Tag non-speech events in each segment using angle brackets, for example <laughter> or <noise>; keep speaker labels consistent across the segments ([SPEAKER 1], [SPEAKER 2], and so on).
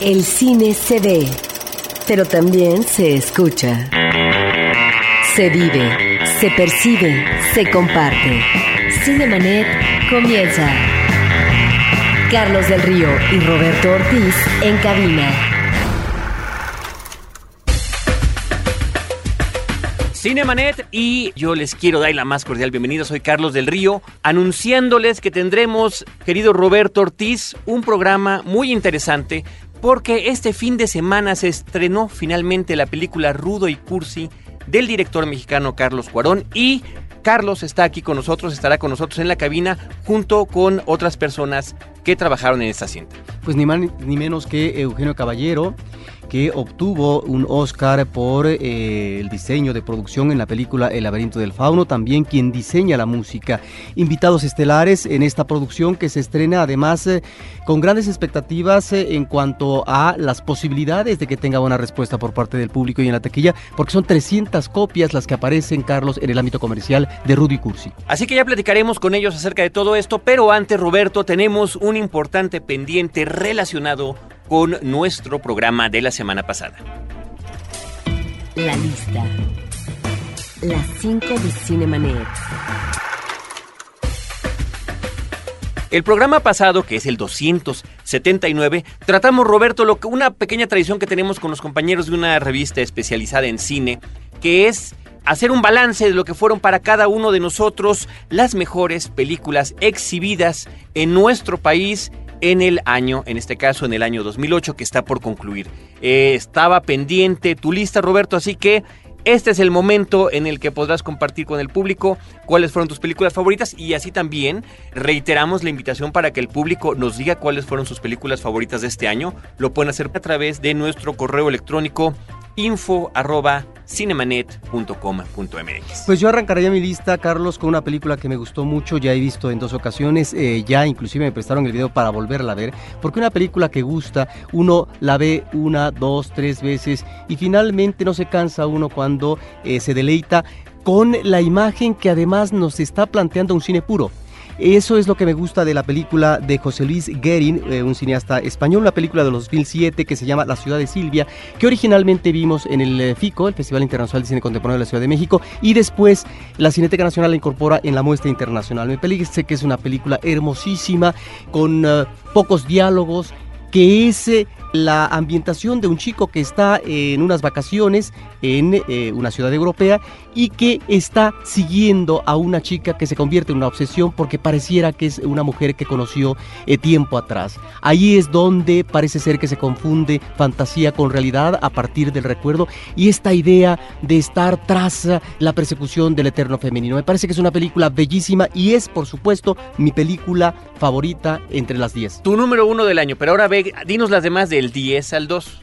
[SPEAKER 1] El cine se ve, pero también se escucha. Se vive, se percibe, se comparte. Cinemanet comienza. Carlos del Río y Roberto Ortiz en cabina.
[SPEAKER 2] Cinemanet y yo les quiero dar la más cordial bienvenida. Soy Carlos del Río, anunciándoles que tendremos, querido Roberto Ortiz, un programa muy interesante porque este fin de semana se estrenó finalmente la película Rudo y Cursi del director mexicano Carlos Cuarón y Carlos está aquí con nosotros, estará con nosotros en la cabina junto con otras personas que trabajaron en esta cinta.
[SPEAKER 3] Pues ni más ni menos que Eugenio Caballero, que obtuvo un Oscar por eh, el diseño de producción en la película El laberinto del fauno, también quien diseña la música. Invitados estelares en esta producción que se estrena además eh, con grandes expectativas eh, en cuanto a las posibilidades de que tenga buena respuesta por parte del público y en la taquilla, porque son 300 copias las que aparecen, Carlos, en el ámbito comercial de Rudy Cursi.
[SPEAKER 2] Así que ya platicaremos con ellos acerca de todo esto, pero antes, Roberto, tenemos un importante pendiente relacionado con nuestro programa de la semana pasada.
[SPEAKER 1] La lista. Las 5 de Cinemanet.
[SPEAKER 2] El programa pasado, que es el 279, tratamos, Roberto, lo que una pequeña tradición que tenemos con los compañeros de una revista especializada en cine, que es hacer un balance de lo que fueron para cada uno de nosotros las mejores películas exhibidas en nuestro país en el año, en este caso en el año 2008 que está por concluir. Eh, estaba pendiente tu lista, Roberto, así que este es el momento en el que podrás compartir con el público cuáles fueron tus películas favoritas y así también reiteramos la invitación para que el público nos diga cuáles fueron sus películas favoritas de este año. Lo pueden hacer a través de nuestro correo electrónico info cinemanet.com.mx.
[SPEAKER 3] Pues yo arrancaría mi lista, Carlos, con una película que me gustó mucho, ya he visto en dos ocasiones, eh, ya inclusive me prestaron el video para volverla a ver, porque una película que gusta, uno la ve una, dos, tres veces y finalmente no se cansa uno cuando eh, se deleita con la imagen que además nos está planteando un cine puro. Eso es lo que me gusta de la película de José Luis Guerin, eh, un cineasta español, una película de los 2007 que se llama La ciudad de Silvia, que originalmente vimos en el eh, FICO, el Festival Internacional de Cine Contemporáneo de la Ciudad de México, y después la Cineteca Nacional la incorpora en la muestra internacional. Me parece que es una película hermosísima, con uh, pocos diálogos, que es eh, la ambientación de un chico que está en unas vacaciones en eh, una ciudad europea y que está siguiendo a una chica que se convierte en una obsesión porque pareciera que es una mujer que conoció eh, tiempo atrás. Ahí es donde parece ser que se confunde fantasía con realidad a partir del recuerdo y esta idea de estar tras la persecución del eterno femenino. Me parece que es una película bellísima y es, por supuesto, mi película favorita entre las 10.
[SPEAKER 2] Tu número uno del año, pero ahora ve, dinos las demás del 10 al 2.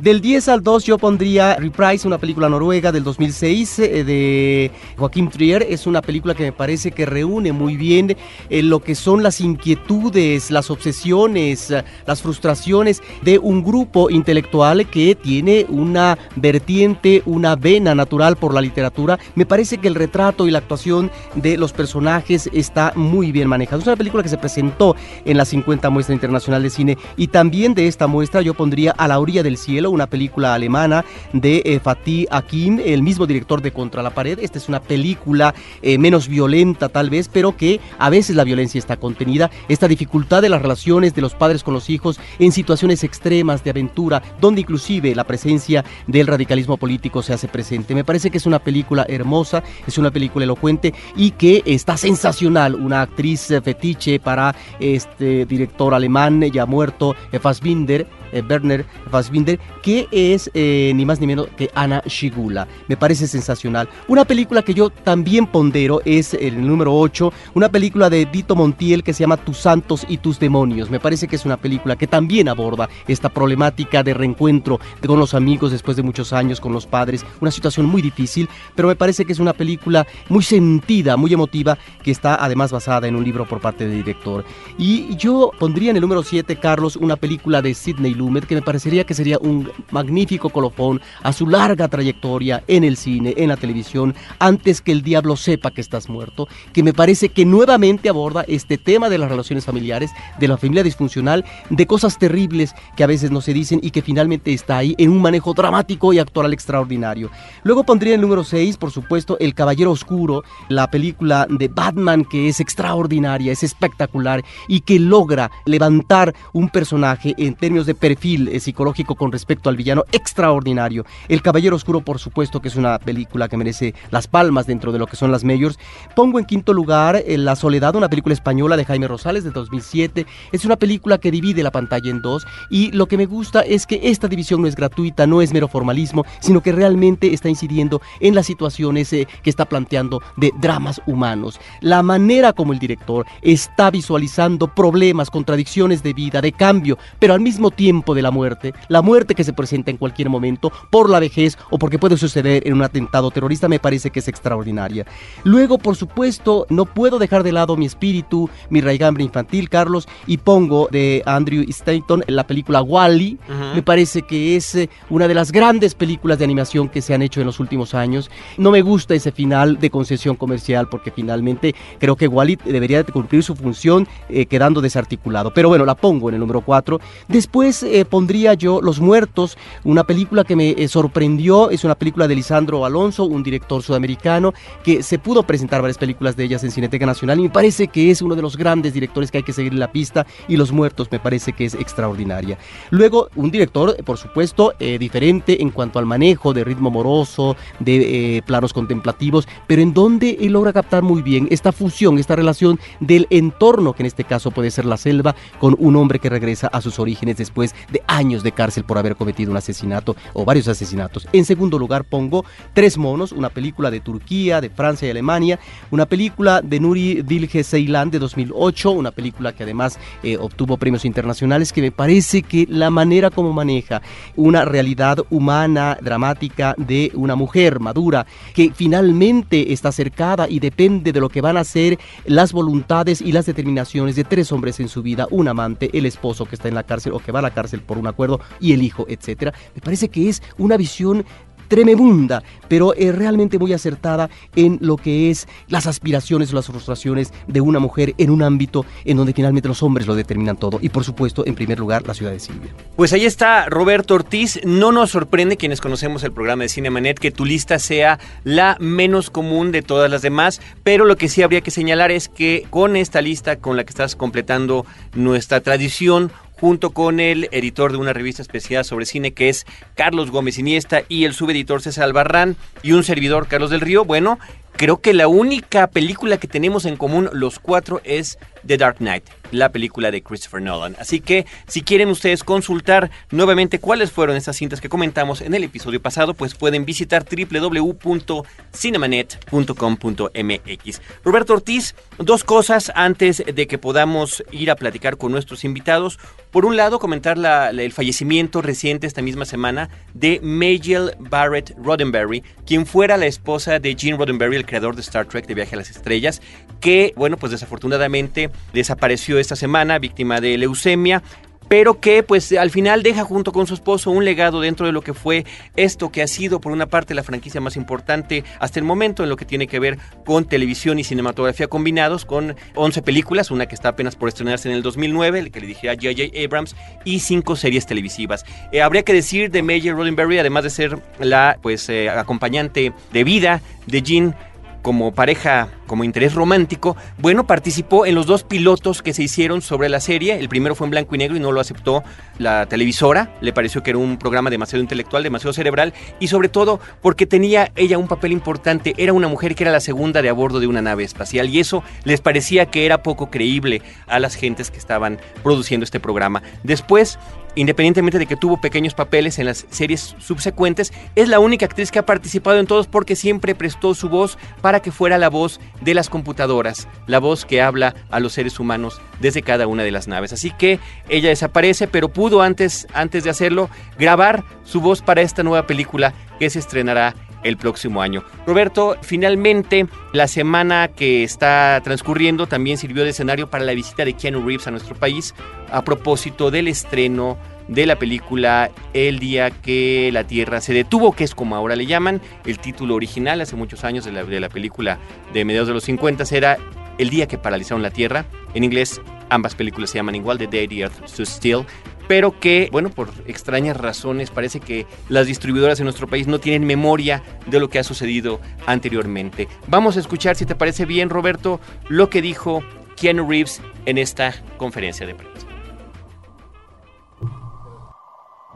[SPEAKER 3] Del 10 al 2 yo pondría Reprise, una película noruega del 2006 eh, de Joaquim Trier. Es una película que me parece que reúne muy bien eh, lo que son las inquietudes, las obsesiones, eh, las frustraciones de un grupo intelectual que tiene una vertiente, una vena natural por la literatura. Me parece que el retrato y la actuación de los personajes está muy bien manejado. Es una película que se presentó en la 50 Muestra Internacional de Cine y también de esta muestra yo pondría A la orilla del cielo una película alemana de eh, Fatih Akin, el mismo director de Contra la Pared. Esta es una película eh, menos violenta tal vez, pero que a veces la violencia está contenida. Esta dificultad de las relaciones de los padres con los hijos en situaciones extremas de aventura, donde inclusive la presencia del radicalismo político se hace presente. Me parece que es una película hermosa, es una película elocuente y que está sensacional. Una actriz eh, fetiche para este director alemán ya muerto, Fassbinder, eh, Werner Fassbinder, que es eh, ni más ni menos que Ana Shigula. Me parece sensacional. Una película que yo también pondero es el número 8, una película de Dito Montiel que se llama Tus santos y tus demonios. Me parece que es una película que también aborda esta problemática de reencuentro con los amigos después de muchos años, con los padres, una situación muy difícil, pero me parece que es una película muy sentida, muy emotiva, que está además basada en un libro por parte del director. Y yo pondría en el número 7, Carlos, una película de Sidney Lumet, que me parecería que sería un magnífico colofón a su larga trayectoria en el cine, en la televisión, antes que el diablo sepa que estás muerto, que me parece que nuevamente aborda este tema de las relaciones familiares, de la familia disfuncional, de cosas terribles que a veces no se dicen y que finalmente está ahí en un manejo dramático y actoral extraordinario. Luego pondría el número 6, por supuesto, El Caballero Oscuro, la película de Batman que es extraordinaria, es espectacular y que logra levantar un personaje en términos de perfil eh, psicológico con respecto al villano extraordinario. El Caballero Oscuro, por supuesto, que es una película que merece las palmas dentro de lo que son las mayors. Pongo en quinto lugar eh, La Soledad, una película española de Jaime Rosales de 2007. Es una película que divide la pantalla en dos y lo que me gusta es que esta división no es gratuita, no es mero formalismo, sino que realmente está incidiendo en las situaciones eh, que está planteando de dramas humanos. La manera como el director está visualizando problemas, contradicciones de vida, de cambio, pero al mismo tiempo de la muerte, la muerte que se presenta en cualquier momento por la vejez o porque puede suceder en un atentado terrorista, me parece que es extraordinaria. Luego, por supuesto, no puedo dejar de lado mi espíritu, mi raigambre infantil, Carlos, y pongo de Andrew Stanton la película Wally. Me parece que es eh, una de las grandes películas de animación que se han hecho en los últimos años. No me gusta ese final de concesión comercial porque finalmente creo que Wally debería cumplir su función eh, quedando desarticulado. Pero bueno, la pongo en el número 4. Después eh, pondría yo Los Muertos, una película que me sorprendió. Es una película de Lisandro Alonso, un director sudamericano que se pudo presentar varias películas de ellas en Cineteca Nacional y me parece que es uno de los grandes directores que hay que seguir en la pista y Los Muertos me parece que es extraordinaria. Luego, un director, por supuesto, eh, diferente en cuanto al manejo de ritmo moroso, de eh, planos contemplativos, pero en donde él logra captar muy bien esta fusión, esta relación del entorno, que en este caso puede ser la selva, con un hombre que regresa a sus orígenes después de años de cárcel por haber cometido un asesinato o varios asesinatos. En segundo lugar pongo Tres Monos, una película de Turquía, de Francia y Alemania, una película de Nuri Bilge Ceylan de 2008, una película que además eh, obtuvo premios internacionales, que me parece que la manera como maneja una realidad humana, dramática de una mujer madura, que finalmente está cercada y depende de lo que van a ser las voluntades y las determinaciones de tres hombres en su vida, un amante, el esposo que está en la cárcel o que va a la cárcel por un acuerdo y el hijo, etcétera. Me parece que es una visión tremenda, pero es realmente muy acertada en lo que es las aspiraciones o las frustraciones de una mujer en un ámbito en donde finalmente los hombres lo determinan todo. Y por supuesto, en primer lugar, la ciudad de Silvia.
[SPEAKER 2] Pues ahí está Roberto Ortiz. No nos sorprende quienes conocemos el programa de Cinemanet que tu lista sea la menos común de todas las demás, pero lo que sí habría que señalar es que con esta lista con la que estás completando nuestra tradición junto con el editor de una revista especial sobre cine que es Carlos Gómez Iniesta y el subeditor César Albarrán y un servidor Carlos del Río. Bueno, creo que la única película que tenemos en común los cuatro es The Dark Knight, la película de Christopher Nolan. Así que si quieren ustedes consultar nuevamente cuáles fueron esas cintas que comentamos en el episodio pasado, pues pueden visitar www.cinemanet.com.mx. Roberto Ortiz, dos cosas antes de que podamos ir a platicar con nuestros invitados. Por un lado, comentar el fallecimiento reciente esta misma semana de Majel Barrett Roddenberry, quien fuera la esposa de Gene Roddenberry, el creador de Star Trek de Viaje a las Estrellas, que, bueno, pues desafortunadamente desapareció esta semana, víctima de leucemia pero que pues al final deja junto con su esposo un legado dentro de lo que fue esto que ha sido por una parte la franquicia más importante hasta el momento en lo que tiene que ver con televisión y cinematografía combinados con 11 películas, una que está apenas por estrenarse en el 2009, el que le a J.J. Abrams y cinco series televisivas. Eh, habría que decir de Major Roddenberry, además de ser la pues eh, acompañante de vida de Gene como pareja, como interés romántico, bueno, participó en los dos pilotos que se hicieron sobre la serie. El primero fue en blanco y negro y no lo aceptó la televisora. Le pareció que era un programa demasiado intelectual, demasiado cerebral y sobre todo porque tenía ella un papel importante. Era una mujer que era la segunda de a bordo de una nave espacial y eso les parecía que era poco creíble a las gentes que estaban produciendo este programa. Después independientemente de que tuvo pequeños papeles en las series subsecuentes, es la única actriz que ha participado en todos porque siempre prestó su voz para que fuera la voz de las computadoras, la voz que habla a los seres humanos desde cada una de las naves. Así que ella desaparece, pero pudo antes, antes de hacerlo grabar su voz para esta nueva película que se estrenará el próximo año. Roberto, finalmente la semana que está transcurriendo también sirvió de escenario para la visita de Keanu Reeves a nuestro país a propósito del estreno de la película El día que la Tierra se detuvo, que es como ahora le llaman. El título original hace muchos años de la, película de mediados de los 50 era El día que paralizaron la Tierra. En inglés ambas películas se llaman igual, The Day the Earth Stood Still pero que, bueno, por extrañas razones parece que las distribuidoras en nuestro país no tienen memoria de lo que ha sucedido anteriormente. Vamos a escuchar, si te parece bien, Roberto, lo que dijo Keanu Reeves en esta conferencia de prensa.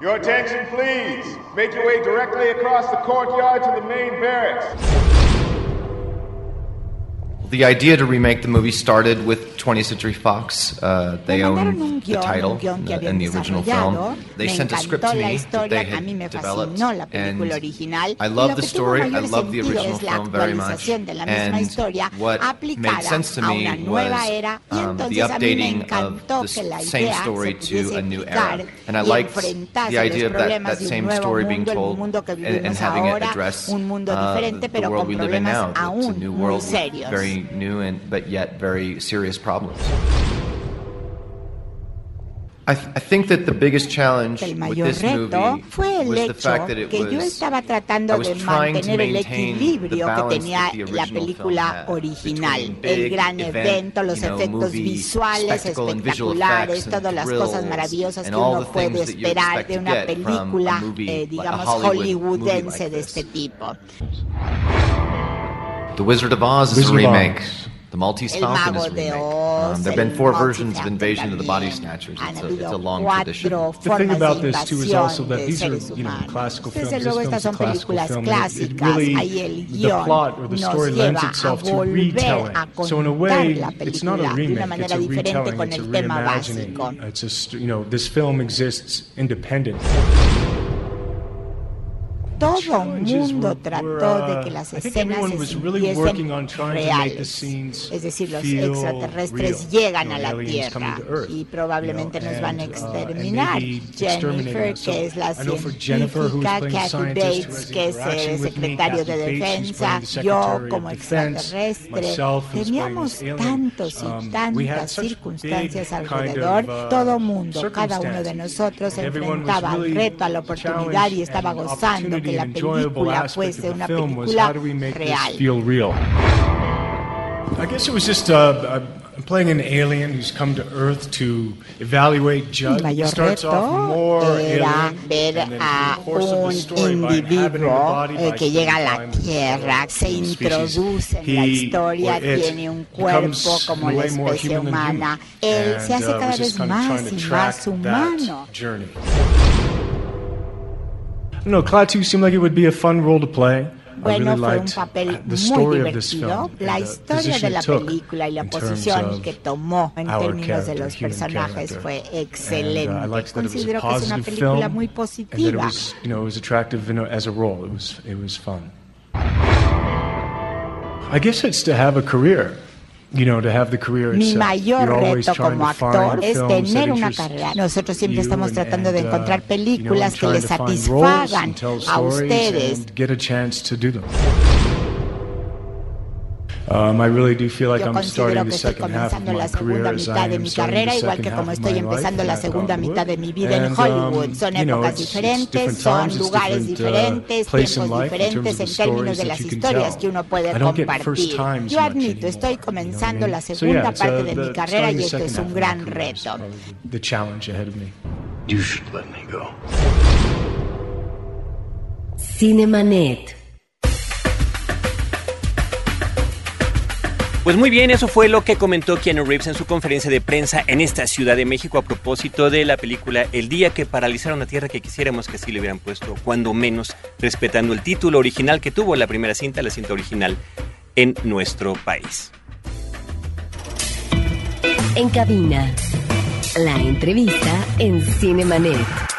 [SPEAKER 4] Your attention, please. Make your way directly across the courtyard to the main barracks.
[SPEAKER 5] The idea to remake the movie started with 20th Century Fox. Uh, they own the title in the, in the original film. They sent a script to me that they had developed, and I love the story. I love the original film very much. And what made sense to me was um, the updating of the same story to a new era. And I liked the idea of that, that same story being told and, and having it address uh, the world we live in now. It's a new world, very new and but yet very serious problems. I, th I think that the biggest challenge
[SPEAKER 6] el mayor reto fue el hecho que yo estaba tratando de mantener el equilibrio que tenía la película original, el gran evento, los efectos visuales espectaculares, todas las cosas maravillosas que uno puede esperar de una película, eh, digamos, hollywoodense de este tipo.
[SPEAKER 5] The Wizard of Oz is a remake. The Maltese Falcon is a remake. Um, there have been four versions of Invasion of the Body Snatchers. It's a, it's a long tradition.
[SPEAKER 7] The thing about this too is also that these are, you know, classical films. This film is a classical film. It really, the plot or the story lends itself to retelling. So in a way, it's not a remake. It's a retelling. It's a reimagining. It's just, you know, this film exists independent.
[SPEAKER 6] Todo el mundo trató de que las escenas se sintiesen reales. Es decir, los extraterrestres llegan a la Tierra y probablemente nos van a exterminar. Jennifer, que es la científica, Kathy Bates, que es el secretario de Defensa, yo como extraterrestre, teníamos tantos y tantas circunstancias alrededor, todo mundo, cada uno de nosotros enfrentaba al reto, a la oportunidad y estaba gozando que la película fuese una película real.
[SPEAKER 7] I guess it was just uh, I'm playing an alien who's come to Earth to evaluate Judd.
[SPEAKER 6] El mayor reto era ver a un individuo eh, que llega a la Tierra, se introduce en la historia, tiene un cuerpo como la especie humana. Él se hace uh, cada vez más y más humano.
[SPEAKER 7] No, Klaatu seemed like it would be a fun role to play.
[SPEAKER 6] Bueno, fue un papel muy divertido. La historia de la película y la posición que tomó en términos de los personajes fue uh, excelente. Considero que es una película muy positiva.
[SPEAKER 7] You know, it was attractive as a role. It was, it was fun. I guess it's to have a career.
[SPEAKER 6] Mi mayor reto como actor es tener una carrera. Nosotros siempre estamos tratando de encontrar uh, películas que les satisfagan a ustedes.
[SPEAKER 7] Um, I really do feel like
[SPEAKER 6] Yo
[SPEAKER 7] I'm starting
[SPEAKER 6] the second half of my career as I am starting the igual que como estoy empezando la segunda mitad de mi vida en Hollywood. Um, son épocas diferentes, son lugares uh, diferentes, tiempos diferentes en términos de las historias que uno puede compartir. Yo admito, estoy comenzando la segunda parte de mi carrera y esto es un gran reto.
[SPEAKER 7] The
[SPEAKER 2] Pues muy bien, eso fue lo que comentó Keanu Reeves en su conferencia de prensa en esta Ciudad de México a propósito de la película El día que paralizaron la Tierra, que quisiéramos que sí le hubieran puesto, cuando menos, respetando el título original que tuvo la primera cinta, la cinta original en nuestro país.
[SPEAKER 1] En cabina, la entrevista en Cinemanet.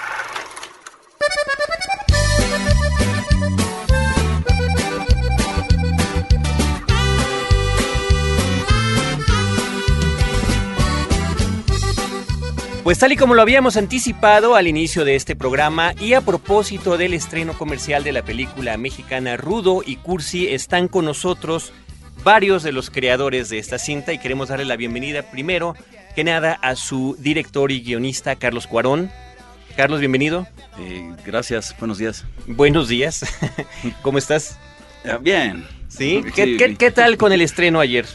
[SPEAKER 2] Pues tal y como lo habíamos anticipado al inicio de este programa y a propósito del estreno comercial de la película mexicana Rudo y Cursi, están con nosotros varios de los creadores de esta cinta y queremos darle la bienvenida primero que nada a su director y guionista Carlos Cuarón. Carlos, bienvenido.
[SPEAKER 8] Eh, gracias, buenos días.
[SPEAKER 2] Buenos días. <laughs> ¿Cómo estás?
[SPEAKER 8] Ah, bien.
[SPEAKER 2] ¿Sí? ¿Qué, tal con el estreno ayer?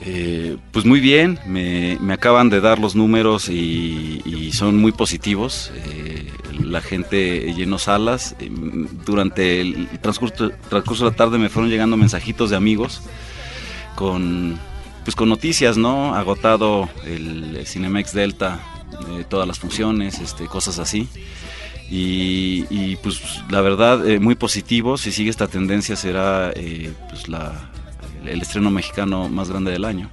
[SPEAKER 8] Eh, pues muy bien, me, acaban de dar los números y, son muy positivos. Eh, la gente llenó salas. Durante el transcurso, transcurso de la tarde me fueron llegando mensajitos de amigos con, pues con noticias, ¿no? Agotado el Cinemex Delta, todas las funciones, este, cosas así. Y, pues la verdad, eh, muy positivo, si sigue esta tendencia será eh, pues la, el estreno mexicano más grande del año.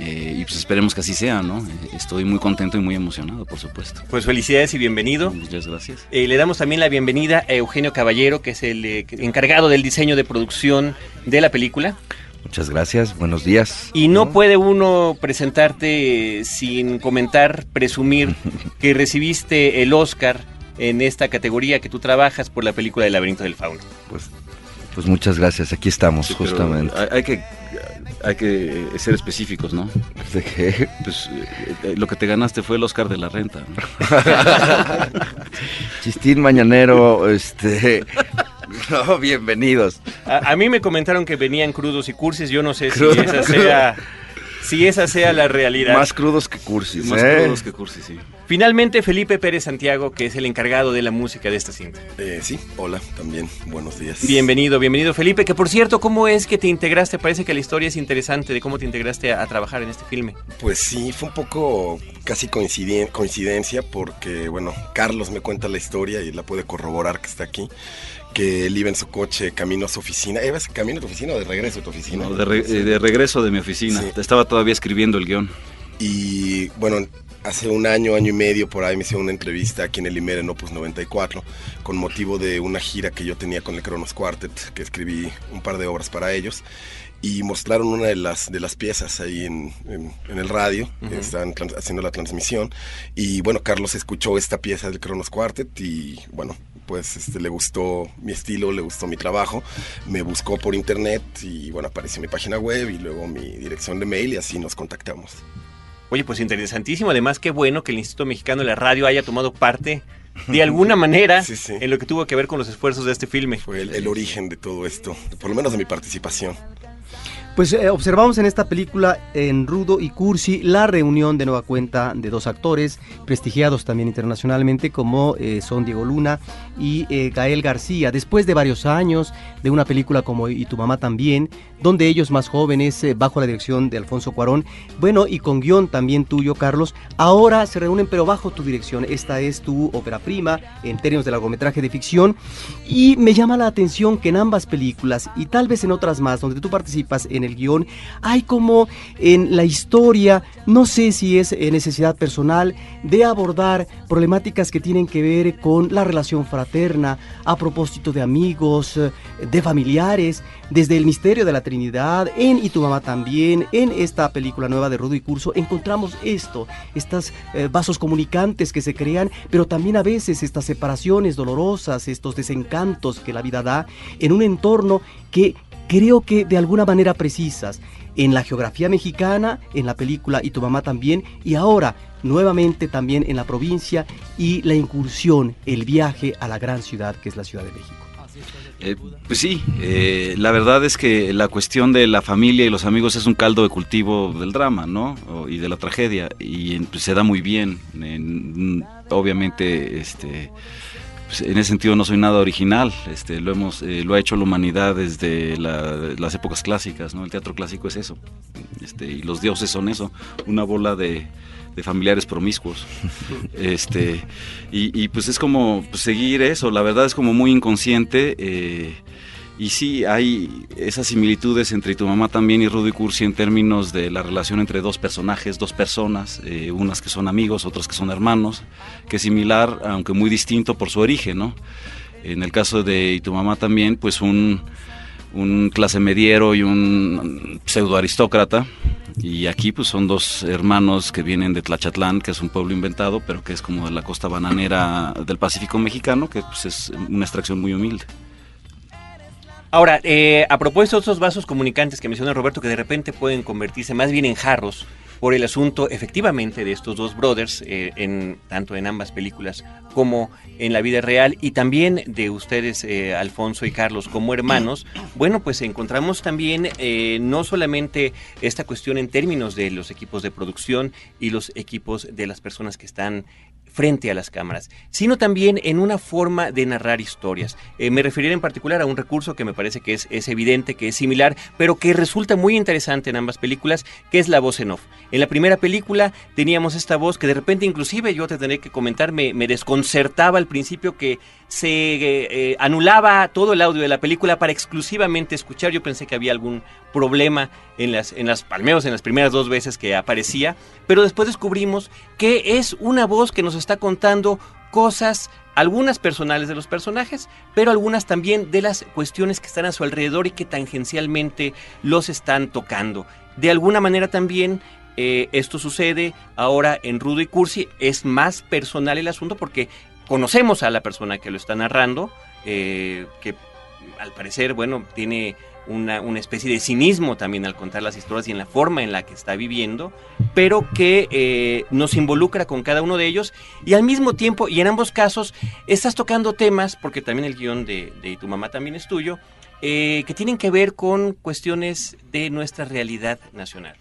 [SPEAKER 8] Eh, y pues esperemos que así sea, ¿no? Estoy muy contento y muy emocionado, por supuesto.
[SPEAKER 2] Pues felicidades y bienvenido.
[SPEAKER 8] Muchas gracias.
[SPEAKER 2] le damos también la bienvenida a Eugenio Caballero, que es el encargado del diseño de producción de la película.
[SPEAKER 9] Muchas gracias, buenos días.
[SPEAKER 2] Y no puede uno presentarte sin comentar, presumir <laughs> que recibiste el Oscar en esta categoría que tú trabajas por la película El laberinto del fauno.
[SPEAKER 9] Pues, pues muchas gracias, aquí estamos justamente.
[SPEAKER 8] Hay, que hay que ser específicos, ¿no? <laughs>
[SPEAKER 9] ¿De qué?
[SPEAKER 8] Pues eh, eh, lo que te ganaste fue el Oscar de la renta. <laughs>
[SPEAKER 9] Chistín mañanero, este <laughs> no, bienvenidos.
[SPEAKER 2] A, mí me comentaron que venían crudos y cursis, yo no sé si esa sea si esa sea la realidad.
[SPEAKER 9] Más crudos que cursis.
[SPEAKER 8] Más ¿eh? crudos que cursis, sí.
[SPEAKER 2] Finalmente, Felipe Pérez Santiago, que es el encargado de la música de esta cinta.
[SPEAKER 10] Eh, sí, hola, también, buenos días.
[SPEAKER 2] Bienvenido, bienvenido Felipe, que por cierto, ¿cómo es que te integraste? Parece que la historia es interesante de cómo te integraste a, trabajar en este filme.
[SPEAKER 10] Pues sí, fue un poco casi coincidencia porque, bueno, Carlos me cuenta la historia y la puede corroborar que está aquí que él iba en su coche camino a su oficina. ¿Ibas camino a tu oficina o de regreso a tu oficina?
[SPEAKER 8] No, de, eh, regreso de mi oficina. Estaba todavía escribiendo el guion.
[SPEAKER 10] Y bueno, hace un año, año y medio por ahí me hicieron una entrevista aquí en el IMER en Opus 94 con motivo de una gira que yo tenía con el Cronos Quartet, que escribí un par de obras para ellos y mostraron una de las de las piezas ahí en, en, el radio, estaban haciendo la transmisión y bueno, Carlos escuchó esta pieza del Cronos Quartet y bueno, pues este, le gustó mi estilo, le gustó mi trabajo, me buscó por internet y bueno, apareció mi página web y luego mi dirección de mail y así nos contactamos.
[SPEAKER 2] Oye, pues interesantísimo, además qué bueno que el Instituto Mexicano de la Radio haya tomado parte de alguna manera <laughs> en lo que tuvo que ver con los esfuerzos de este filme.
[SPEAKER 10] Fue el origen de todo esto, por lo menos de mi participación.
[SPEAKER 3] Pues eh, observamos en esta película, en Rudo y Cursi, la reunión de nueva cuenta de dos actores, prestigiados también internacionalmente, como eh, son Diego Luna y eh, Gael García. Después de varios años de una película como Y tu mamá también, donde ellos más jóvenes, bajo la dirección de Alfonso Cuarón, bueno, y con guion también tuyo, Carlos, ahora se reúnen, pero bajo tu dirección. Esta es tu ópera prima en términos de largometraje de ficción. Y me llama la atención que en ambas películas, y tal vez en otras más, donde tú participas en el guion, hay como en la historia, no sé si es eh, necesidad personal, de abordar problemáticas que tienen que ver con la relación fraterna, a propósito de amigos, eh, de familiares, desde el misterio de la Trinidad, en Y tu mamá también, en esta película nueva de Rudo y Curso, encontramos esto, estos eh, vasos comunicantes que se crean, pero también a veces estas separaciones dolorosas, estos desencantos que la vida da en un entorno que creo que de alguna manera precisas en la geografía mexicana, en la película Y tu mamá también, y ahora nuevamente también en la provincia y la incursión, el viaje a la gran ciudad que es la Ciudad de México.
[SPEAKER 8] Eh, pues sí, eh, la verdad es que la cuestión de la familia y los amigos es un caldo de cultivo del drama, ¿no? y de la tragedia, y pues, se da muy bien. obviamente, este pues, en ese sentido no soy nada original, este, lo, hemos, eh, lo ha hecho la humanidad desde las épocas clásicas, ¿no? el teatro clásico es eso, este, y los dioses son eso, una bola de, familiares promiscuos. <laughs> este, y, pues es como pues, seguir eso, la verdad es como muy inconsciente. Eh, y sí, hay esas similitudes entre tu mamá también y Rudy Cursi en términos de la relación entre dos personajes, dos personas, eh, unas que son amigos, otras que son hermanos, que es similar, aunque muy distinto por su origen, ¿no? En el caso de y tu mamá también, pues un, un clase mediero y un pseudo aristócrata. Y aquí pues son dos hermanos que vienen de Tlachatlán, que es un pueblo inventado, pero que es como de la costa bananera del Pacífico mexicano, que pues es una extracción muy humilde.
[SPEAKER 2] Ahora, eh, a propósito de esos vasos comunicantes que menciona Roberto, que de repente pueden convertirse más bien en jarros por el asunto efectivamente de estos dos brothers, eh, en, tanto en ambas películas como en la vida real, y también de ustedes, eh, Alfonso y Carlos, como hermanos, bueno, pues encontramos también eh, no solamente esta cuestión en términos de los equipos de producción y los equipos de las personas que están frente a las cámaras, sino también en una forma de narrar historias. Eh, me referiré en particular a un recurso que me parece que es, es, evidente, que es similar, pero que resulta muy interesante en ambas películas, que es la voz en off. En la primera película teníamos esta voz que de repente inclusive yo te tendré que comentar, me, me desconcertaba al principio que se eh, anulaba todo el audio de la película para exclusivamente escuchar. Yo pensé que había algún problema en las, en las, en las primeras dos veces que aparecía, pero después descubrimos que es una voz que nos está contando cosas, algunas personales de los personajes, pero algunas también de las cuestiones que están a su alrededor y que tangencialmente los están tocando. De alguna manera también eh, esto sucede ahora en Rudo y Cursi, es más personal el asunto porque conocemos a la persona que lo está narrando, eh, que al parecer, bueno, tiene una, especie de cinismo también al contar las historias y en la forma en la que está viviendo, pero que eh, nos involucra con cada uno de ellos y al mismo tiempo, y en ambos casos, estás tocando temas, porque también el guion de, de Tu mamá también es tuyo, eh, que tienen que ver con cuestiones de nuestra realidad nacional.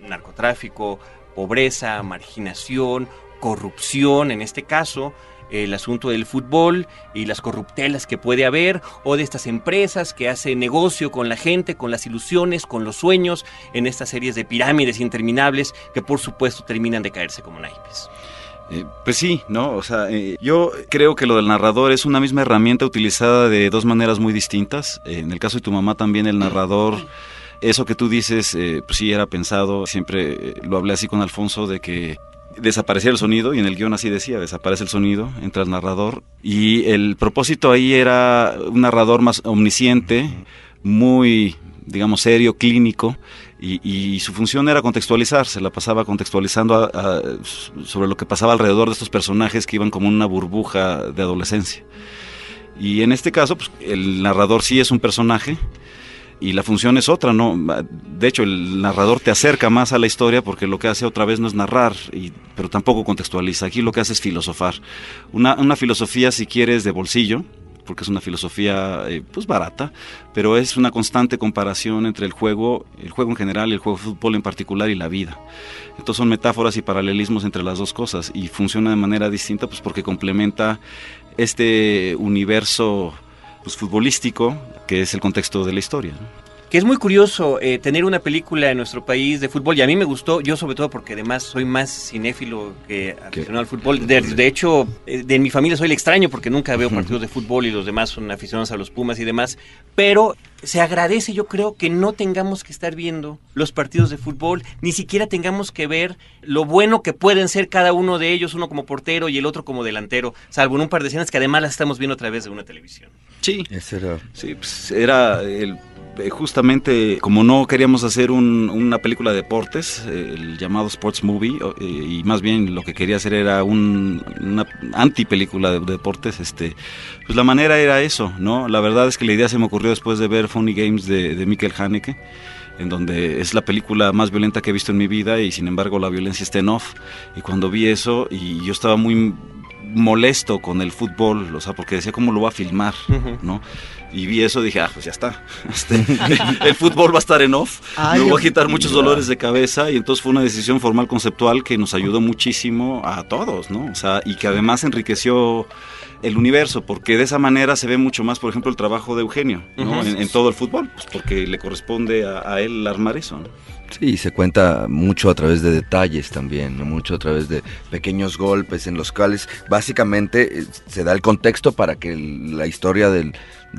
[SPEAKER 2] Narcotráfico, pobreza, marginación, corrupción en este caso, el asunto del fútbol y las corruptelas que puede haber, o de estas empresas que hacen negocio con la gente, con las ilusiones, con los sueños, en estas series de pirámides interminables que por supuesto terminan de caerse como naipes.
[SPEAKER 8] Eh, pues sí, ¿no? O sea, eh, yo creo que lo del narrador es una misma herramienta utilizada de dos maneras muy distintas. Eh, en el caso de tu mamá también el narrador, eso que tú dices, pues sí era pensado, siempre lo hablé así con Alfonso, de que desaparecía el sonido, y en el guion así decía, desaparece el sonido, entra el narrador, y el propósito ahí era un narrador más omnisciente, muy, digamos, serio, clínico, y, su función era contextualizar, se la pasaba contextualizando sobre lo que pasaba alrededor de estos personajes que iban como una burbuja de adolescencia. Y en este caso, pues, el narrador sí es un personaje, y la función es otra, ¿no? De hecho, el narrador te acerca más a la historia porque lo que hace otra vez no es narrar, pero tampoco contextualiza. Aquí lo que hace es filosofar. Una, una filosofía, si quieres, de bolsillo, porque es una filosofía eh, pues barata, pero es una constante comparación entre el juego, el juego en general, el juego de fútbol en particular y la vida. Entonces son metáforas y paralelismos entre las dos cosas y funciona de manera distinta pues porque complementa este universo pues, futbolístico, que es el contexto de la historia.
[SPEAKER 2] Que es muy curioso eh, tener una película en nuestro país de fútbol y a mí me gustó, yo sobre todo porque además soy más cinéfilo que aficionado al fútbol. De, hecho, eh, de, mi familia soy el extraño porque nunca veo partidos de fútbol y los demás son aficionados a los Pumas y demás. Pero se agradece, yo creo, que no tengamos que estar viendo los partidos de fútbol, ni siquiera tengamos que ver lo bueno que pueden ser cada uno de ellos, uno como portero y el otro como delantero, salvo en un par de escenas que además las estamos viendo a través de una televisión.
[SPEAKER 8] Sí, era, sí, pues, era el justamente como no queríamos hacer una película de deportes, eh, el llamado sports movie, eh, y más bien lo que quería hacer era una anti película de, deportes, este, pues la manera era eso, ¿no? La verdad es que la idea se me ocurrió después de ver Funny Games de, de Mikkel Haneke en donde es la película más violenta que he visto en mi vida y sin embargo la violencia está en off. Y cuando vi eso, y yo estaba muy molesto con el fútbol, o sea, porque decía cómo lo va a filmar, ¿no? Y vi eso, dije, ah, pues ya está. <laughs> Este, el fútbol va a estar en off, me voy a quitar muchos dolores de cabeza y entonces fue una decisión formal conceptual que nos ayudó muchísimo a todos, ¿no? O sea, y que además enriqueció el universo, porque de esa manera se ve mucho más, por ejemplo, el trabajo de Eugenio, ¿no? en, todo el fútbol, pues porque le corresponde a, a él armar eso, ¿no?
[SPEAKER 9] Sí, se cuenta mucho a través de detalles también, mucho a través de pequeños golpes en los cuales básicamente eh, se da el contexto para que la historia de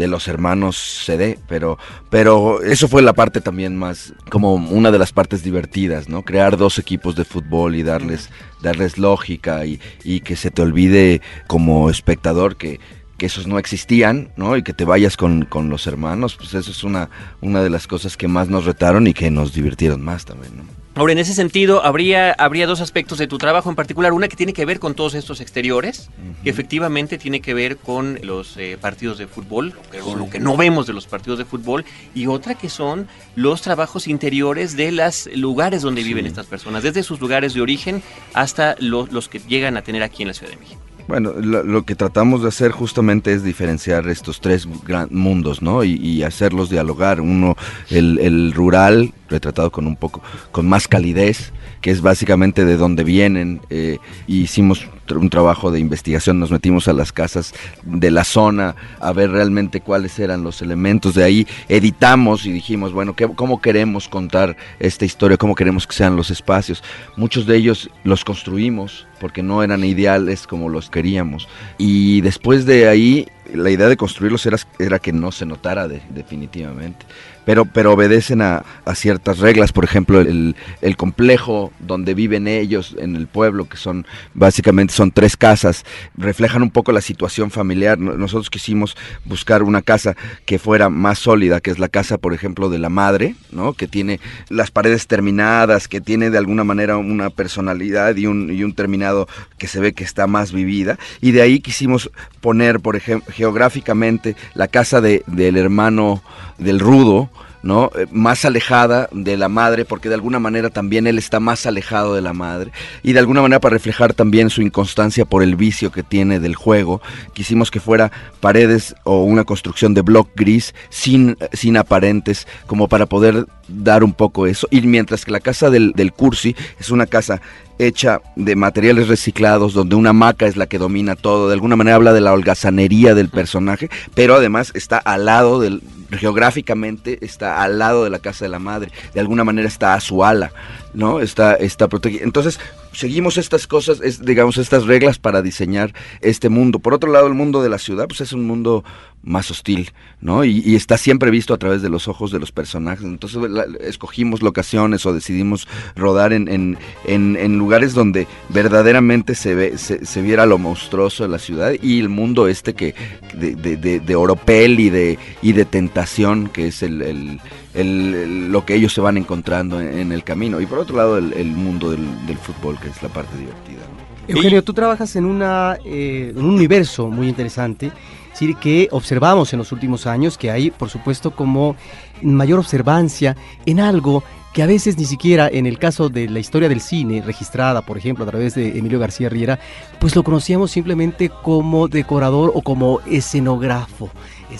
[SPEAKER 9] los hermanos se dé, pero, pero eso fue la parte también más, como una de las partes divertidas, ¿no? Crear dos equipos de fútbol y darles, darles lógica y, y que se te olvide como espectador que que esos no existían, ¿no? Y que te vayas con, con, los hermanos, pues eso es una, una de las cosas que más nos retaron y que nos divirtieron más también, ¿no?
[SPEAKER 2] Ahora, en ese sentido, habría, habría dos aspectos de tu trabajo en particular. Una que tiene que ver con todos estos exteriores, que efectivamente tiene que ver con los eh, partidos de fútbol, con lo que no vemos de los partidos de fútbol, y otra que son los trabajos interiores de los lugares donde viven estas personas, desde sus lugares de origen hasta los que llegan a tener aquí en la Ciudad de México.
[SPEAKER 9] Bueno, lo, que tratamos de hacer justamente es diferenciar estos tres gran mundos, ¿no? Y, hacerlos dialogar. Uno, el, rural, retratado con un poco, con más calidez, que es básicamente de dónde vienen. Eh, hicimos un trabajo de investigación, nos metimos a las casas de la zona a ver realmente cuáles eran los elementos. De ahí editamos y dijimos, bueno, ¿qué, ¿cómo queremos contar esta historia? ¿Cómo queremos que sean los espacios? Muchos de ellos los construimos porque no eran ideales como los queríamos. Y después de ahí, la idea de construirlos era, era que no se notara definitivamente pero, pero obedecen a, ciertas reglas, por ejemplo, el, el, complejo donde viven ellos en el pueblo, que son básicamente son tres casas, reflejan un poco la situación familiar. Nosotros quisimos buscar una casa que fuera más sólida, que es la casa, por ejemplo, de la madre, ¿no? que tiene las paredes terminadas, que tiene de alguna manera una personalidad y un, y un terminado que se ve que está más vivida. Y de ahí quisimos poner, por ejemplo, geográficamente la casa de, del hermano del rudo, ¿no? Eh, más alejada de la madre, porque de alguna manera también él está más alejado de la madre, y de alguna manera para reflejar también su inconstancia por el vicio que tiene del juego, quisimos que fuera paredes o una construcción de block gris sin, sin aparentes, como para poder dar un poco eso, y mientras que la casa del, del Cursi es una casa hecha de materiales reciclados, donde una hamaca es la que domina todo, de alguna manera habla de la holgazanería del personaje, pero además está al lado del, geográficamente está al lado de la casa de la madre, de alguna manera está a su ala, ¿no? Está, está protegida. Entonces, seguimos estas cosas, es, digamos, estas reglas para diseñar este mundo. Por otro lado, el mundo de la ciudad, pues es un mundo más hostil, ¿no? Y, está siempre visto a través de los ojos de los personajes. Entonces escogimos locaciones o decidimos rodar en, en, en, lugares donde verdaderamente se, ve, se, viera lo monstruoso de la ciudad y el mundo este que de, de, de, oropel y de, y de tentación que es el, lo que ellos se van encontrando en, el camino. Y por otro lado, el, mundo del, del, fútbol, que es la parte divertida.
[SPEAKER 3] Eugenio, tú trabajas en, una, eh, un universo muy interesante decir, que observamos en los últimos años que hay, por supuesto, como mayor observancia en algo que a veces ni siquiera en el caso de la historia del cine, registrada, por ejemplo, a través de Emilio García Riera, pues lo conocíamos simplemente como decorador o como escenógrafo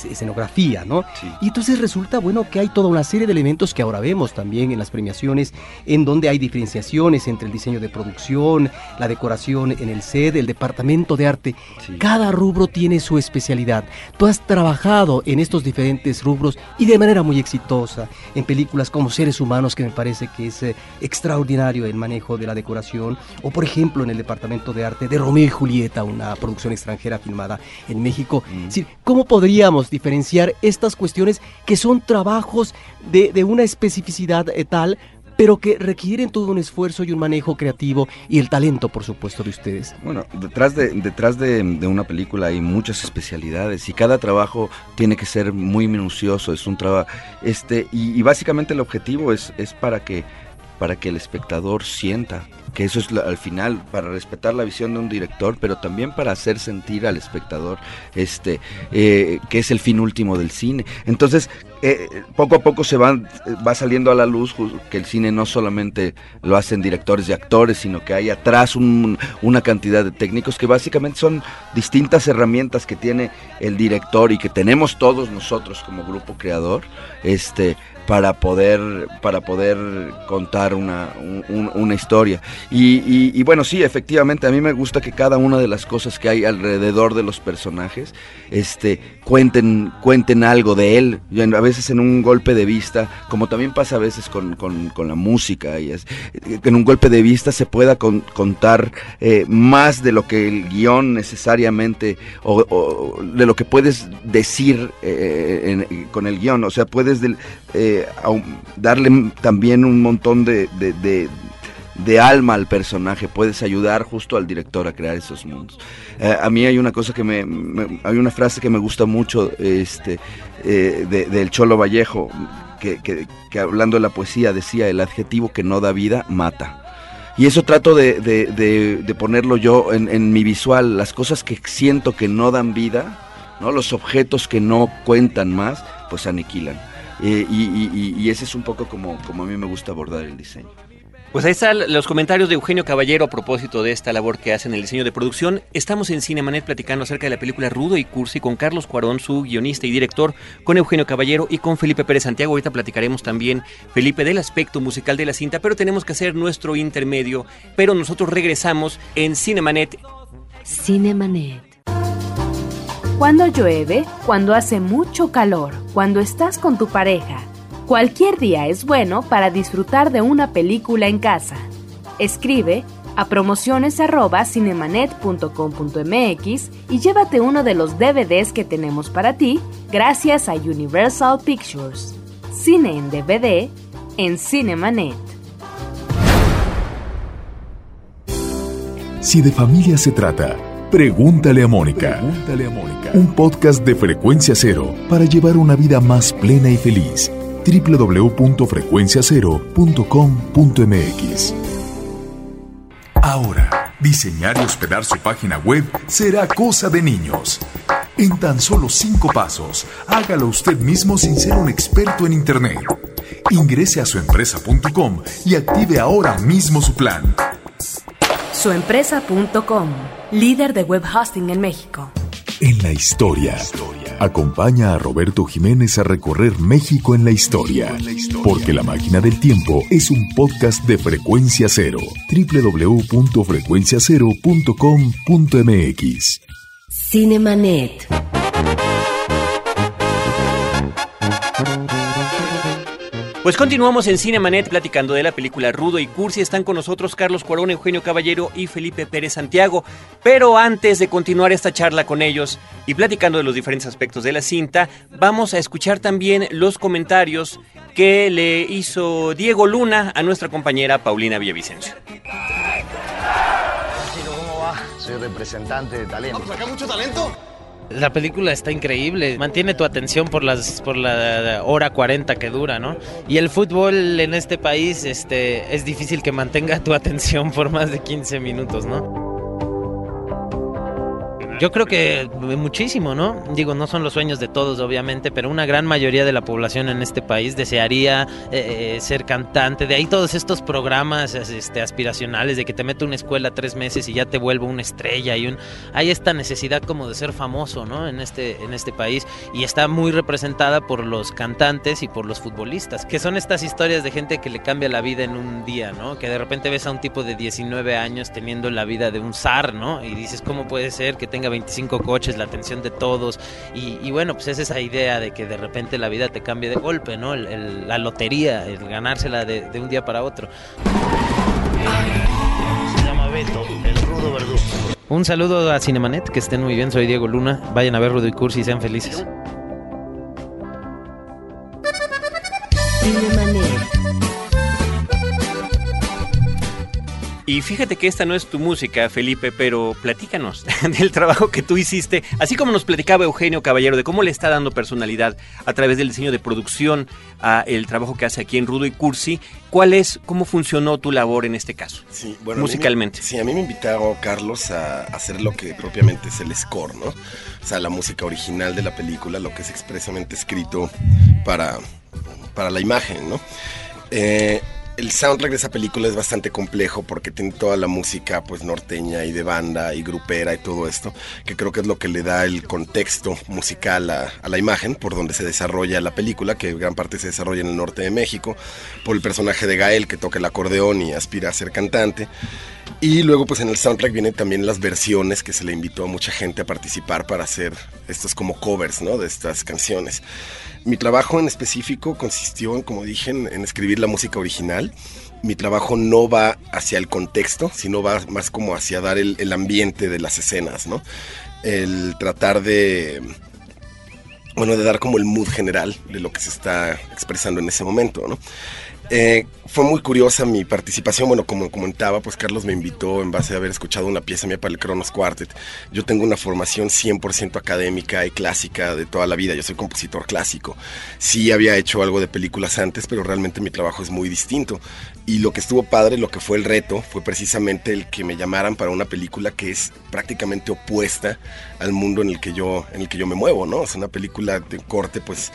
[SPEAKER 3] escenografía, ¿no? Y entonces resulta, bueno, que hay toda una serie de elementos que ahora vemos también en las premiaciones, en donde hay diferenciaciones entre el diseño de producción, la decoración en el set, el departamento de arte. Cada rubro tiene su especialidad. Tú has trabajado en estos diferentes rubros y de manera muy exitosa en películas como Seres Humanos, que me parece que es eh, extraordinario el manejo de la decoración, o por ejemplo en el departamento de arte de Romeo y Julieta, una producción extranjera filmada en México. Mm. Es decir, ¿cómo podríamos diferenciar estas cuestiones que son trabajos de, una especificidad eh, tal pero que requieren todo un esfuerzo y un manejo creativo y el talento, por supuesto, de ustedes.
[SPEAKER 9] Bueno, detrás de, detrás de, una película hay muchas especialidades y cada trabajo tiene que ser muy minucioso, es un trabajo, este, y, básicamente el objetivo es, es para que para que el espectador sienta que eso es al final para respetar la visión de un director, pero también para hacer sentir al espectador este eh, que es el fin último del cine. Entonces eh, poco a poco se van va saliendo a la luz que el cine no solamente lo hacen directores y actores, sino que hay atrás una cantidad de técnicos que básicamente son distintas herramientas que tiene el director y que tenemos todos nosotros como grupo creador, este para poder, para poder contar una, una historia. Y, bueno, sí, efectivamente, a mí me gusta que cada una de las cosas que hay alrededor de los personajes este, cuenten, cuenten algo de él. A veces en un golpe de vista, como también pasa a veces con, la música, y en un golpe de vista se pueda contar eh, más de lo que el guion necesariamente, o, de lo que puedes decir eh, con el guion. O sea, puedes... Eh, darle también un montón de, alma al personaje, puedes ayudar justo al director a crear esos mundos. Eh, a mí hay una cosa que me, hay una frase que me gusta mucho este, eh, del Cholo Vallejo, que, hablando de la poesía decía, el adjetivo que no da vida mata. Y eso trato de, de, ponerlo yo en, en, mi visual, las cosas que siento que no dan vida, ¿no? los objetos que no cuentan más, pues aniquilan. Eh, y, y, ese es un poco como, como a mí me gusta abordar el diseño.
[SPEAKER 2] Pues ahí están los comentarios de Eugenio Caballero a propósito de esta labor que hace en el diseño de producción. Estamos en Cinemanet platicando acerca de la película Rudo y Cursi con Carlos Cuarón, su guionista y director, con Eugenio Caballero y con Felipe Pérez Santiago. Ahorita platicaremos también, Felipe, del aspecto musical de la cinta, pero tenemos que hacer nuestro intermedio. Pero nosotros regresamos en Cinemanet.
[SPEAKER 1] Cinemanet.
[SPEAKER 11] Cuando llueve, cuando hace mucho calor, cuando estás con tu pareja Cualquier día es bueno para disfrutar de una película en casa. Escribe a promociones@cinemanet.com.mx y llévate uno de los DVDs que tenemos para ti gracias a Universal Pictures. Cine en DVD en Cinemanet.
[SPEAKER 12] Si de familia se trata, pregúntale a Mónica. Pregúntale a Mónica. Un podcast de frecuencia cero para llevar una vida más plena y feliz www.frecuenciacero.com.mx. Ahora, diseñar y hospedar su página web será cosa de niños. En tan solo cinco pasos, hágalo usted mismo sin ser un experto en Internet. Ingrese a suempresa.com y active ahora mismo su plan.
[SPEAKER 11] Suempresa.com, líder de web hosting en México.
[SPEAKER 12] En la historia. Acompaña a Roberto Jiménez a recorrer México en la historia, porque La Máquina del Tiempo es un podcast de frecuencia cero. www.frecuenciacero.com.mx
[SPEAKER 1] Cinemanet.
[SPEAKER 2] Pues continuamos en Cinemanet platicando de la película Rudo y Cursi. Están con nosotros Carlos Cuarón, Eugenio Caballero y Felipe Pérez Santiago. Pero antes de continuar esta charla con ellos y platicando de los diferentes aspectos de la cinta, vamos a escuchar también los comentarios que le hizo Diego Luna a nuestra compañera Paulina Villavicencio.
[SPEAKER 13] ¿Cómo va? Soy representante de talento.
[SPEAKER 14] ¿Vamos acá mucho talento?
[SPEAKER 15] La película está increíble, mantiene tu atención por las por la hora 40 que dura, ¿no? Y el fútbol en este país este es difícil que mantenga tu <laughs> atención por más de 15 minutos, ¿no? Yo creo que muchísimo, ¿no? Digo, no son los sueños de todos, obviamente, pero una gran mayoría de la población en este país desearía eh, eh, ser cantante. De ahí todos estos programas este, aspiracionales de que te meto una escuela tres meses y ya te vuelvo una estrella. y un Hay esta necesidad como de ser famoso, ¿no? En este, en este país y está muy representada por los cantantes y por los futbolistas, que son estas historias de gente que le cambia la vida en un día, ¿no? Que de repente ves a un tipo de 19 años teniendo la vida de un zar, ¿no? Y dices, ¿cómo puede ser que tenga 25 coches, la atención de todos. Y, bueno, pues es esa idea de que de repente la vida te cambie de golpe, ¿no? la lotería, el ganársela de, un día para otro.
[SPEAKER 13] Se llama Beto, el rudo verdugo.
[SPEAKER 15] Un saludo a Cinemanet, que estén muy bien, soy Diego Luna. Vayan a ver Rudo y Cursi y sean felices.
[SPEAKER 2] Y fíjate que esta no es tu música, Felipe, pero platícanos <laughs> del trabajo que tú hiciste, así como nos platicaba Eugenio Caballero de cómo le está dando personalidad a través del diseño de producción a el trabajo que hace aquí en Rudo y Cursi. ¿Cuál es, cómo funcionó tu labor en este caso?
[SPEAKER 10] Sí, bueno,
[SPEAKER 2] musicalmente.
[SPEAKER 10] sí, a mí me invitaron Carlos a hacer lo que propiamente es el score, ¿no? O sea, la música original de la película, lo que es expresamente escrito para, para la imagen, ¿no? Eh, el soundtrack de esa película es bastante complejo porque tiene toda la música pues norteña y de banda y grupera y todo esto, que creo que es lo que le da el contexto musical a, la imagen por donde se desarrolla la película, que gran parte se desarrolla en el norte de México, por el personaje de Gael que toca el acordeón y aspira a ser cantante. Y luego pues en el soundtrack vienen también las versiones que se le invitó a mucha gente a participar para hacer estos como covers, ¿no? De estas canciones. Mi trabajo en específico consistió en, como dije, en, escribir la música original. Mi trabajo no va hacia el contexto, sino va más como hacia dar el, el ambiente de las escenas, ¿no? El tratar de bueno, de dar como el mood general de lo que se está expresando en ese momento, ¿no? Eh, fue muy curiosa mi participación. Bueno, como comentaba, pues Carlos me invitó en base a haber escuchado una pieza mía para el Cronos Quartet. Yo tengo una formación 100% académica y clásica de toda la vida. Yo soy compositor clásico. Sí había hecho algo de películas antes, pero realmente mi trabajo es muy distinto. Y lo que estuvo padre, lo que fue el reto, fue precisamente el que me llamaran para una película que es prácticamente opuesta al mundo en el que yo, en el que yo me muevo, ¿no? Es una película de corte, pues,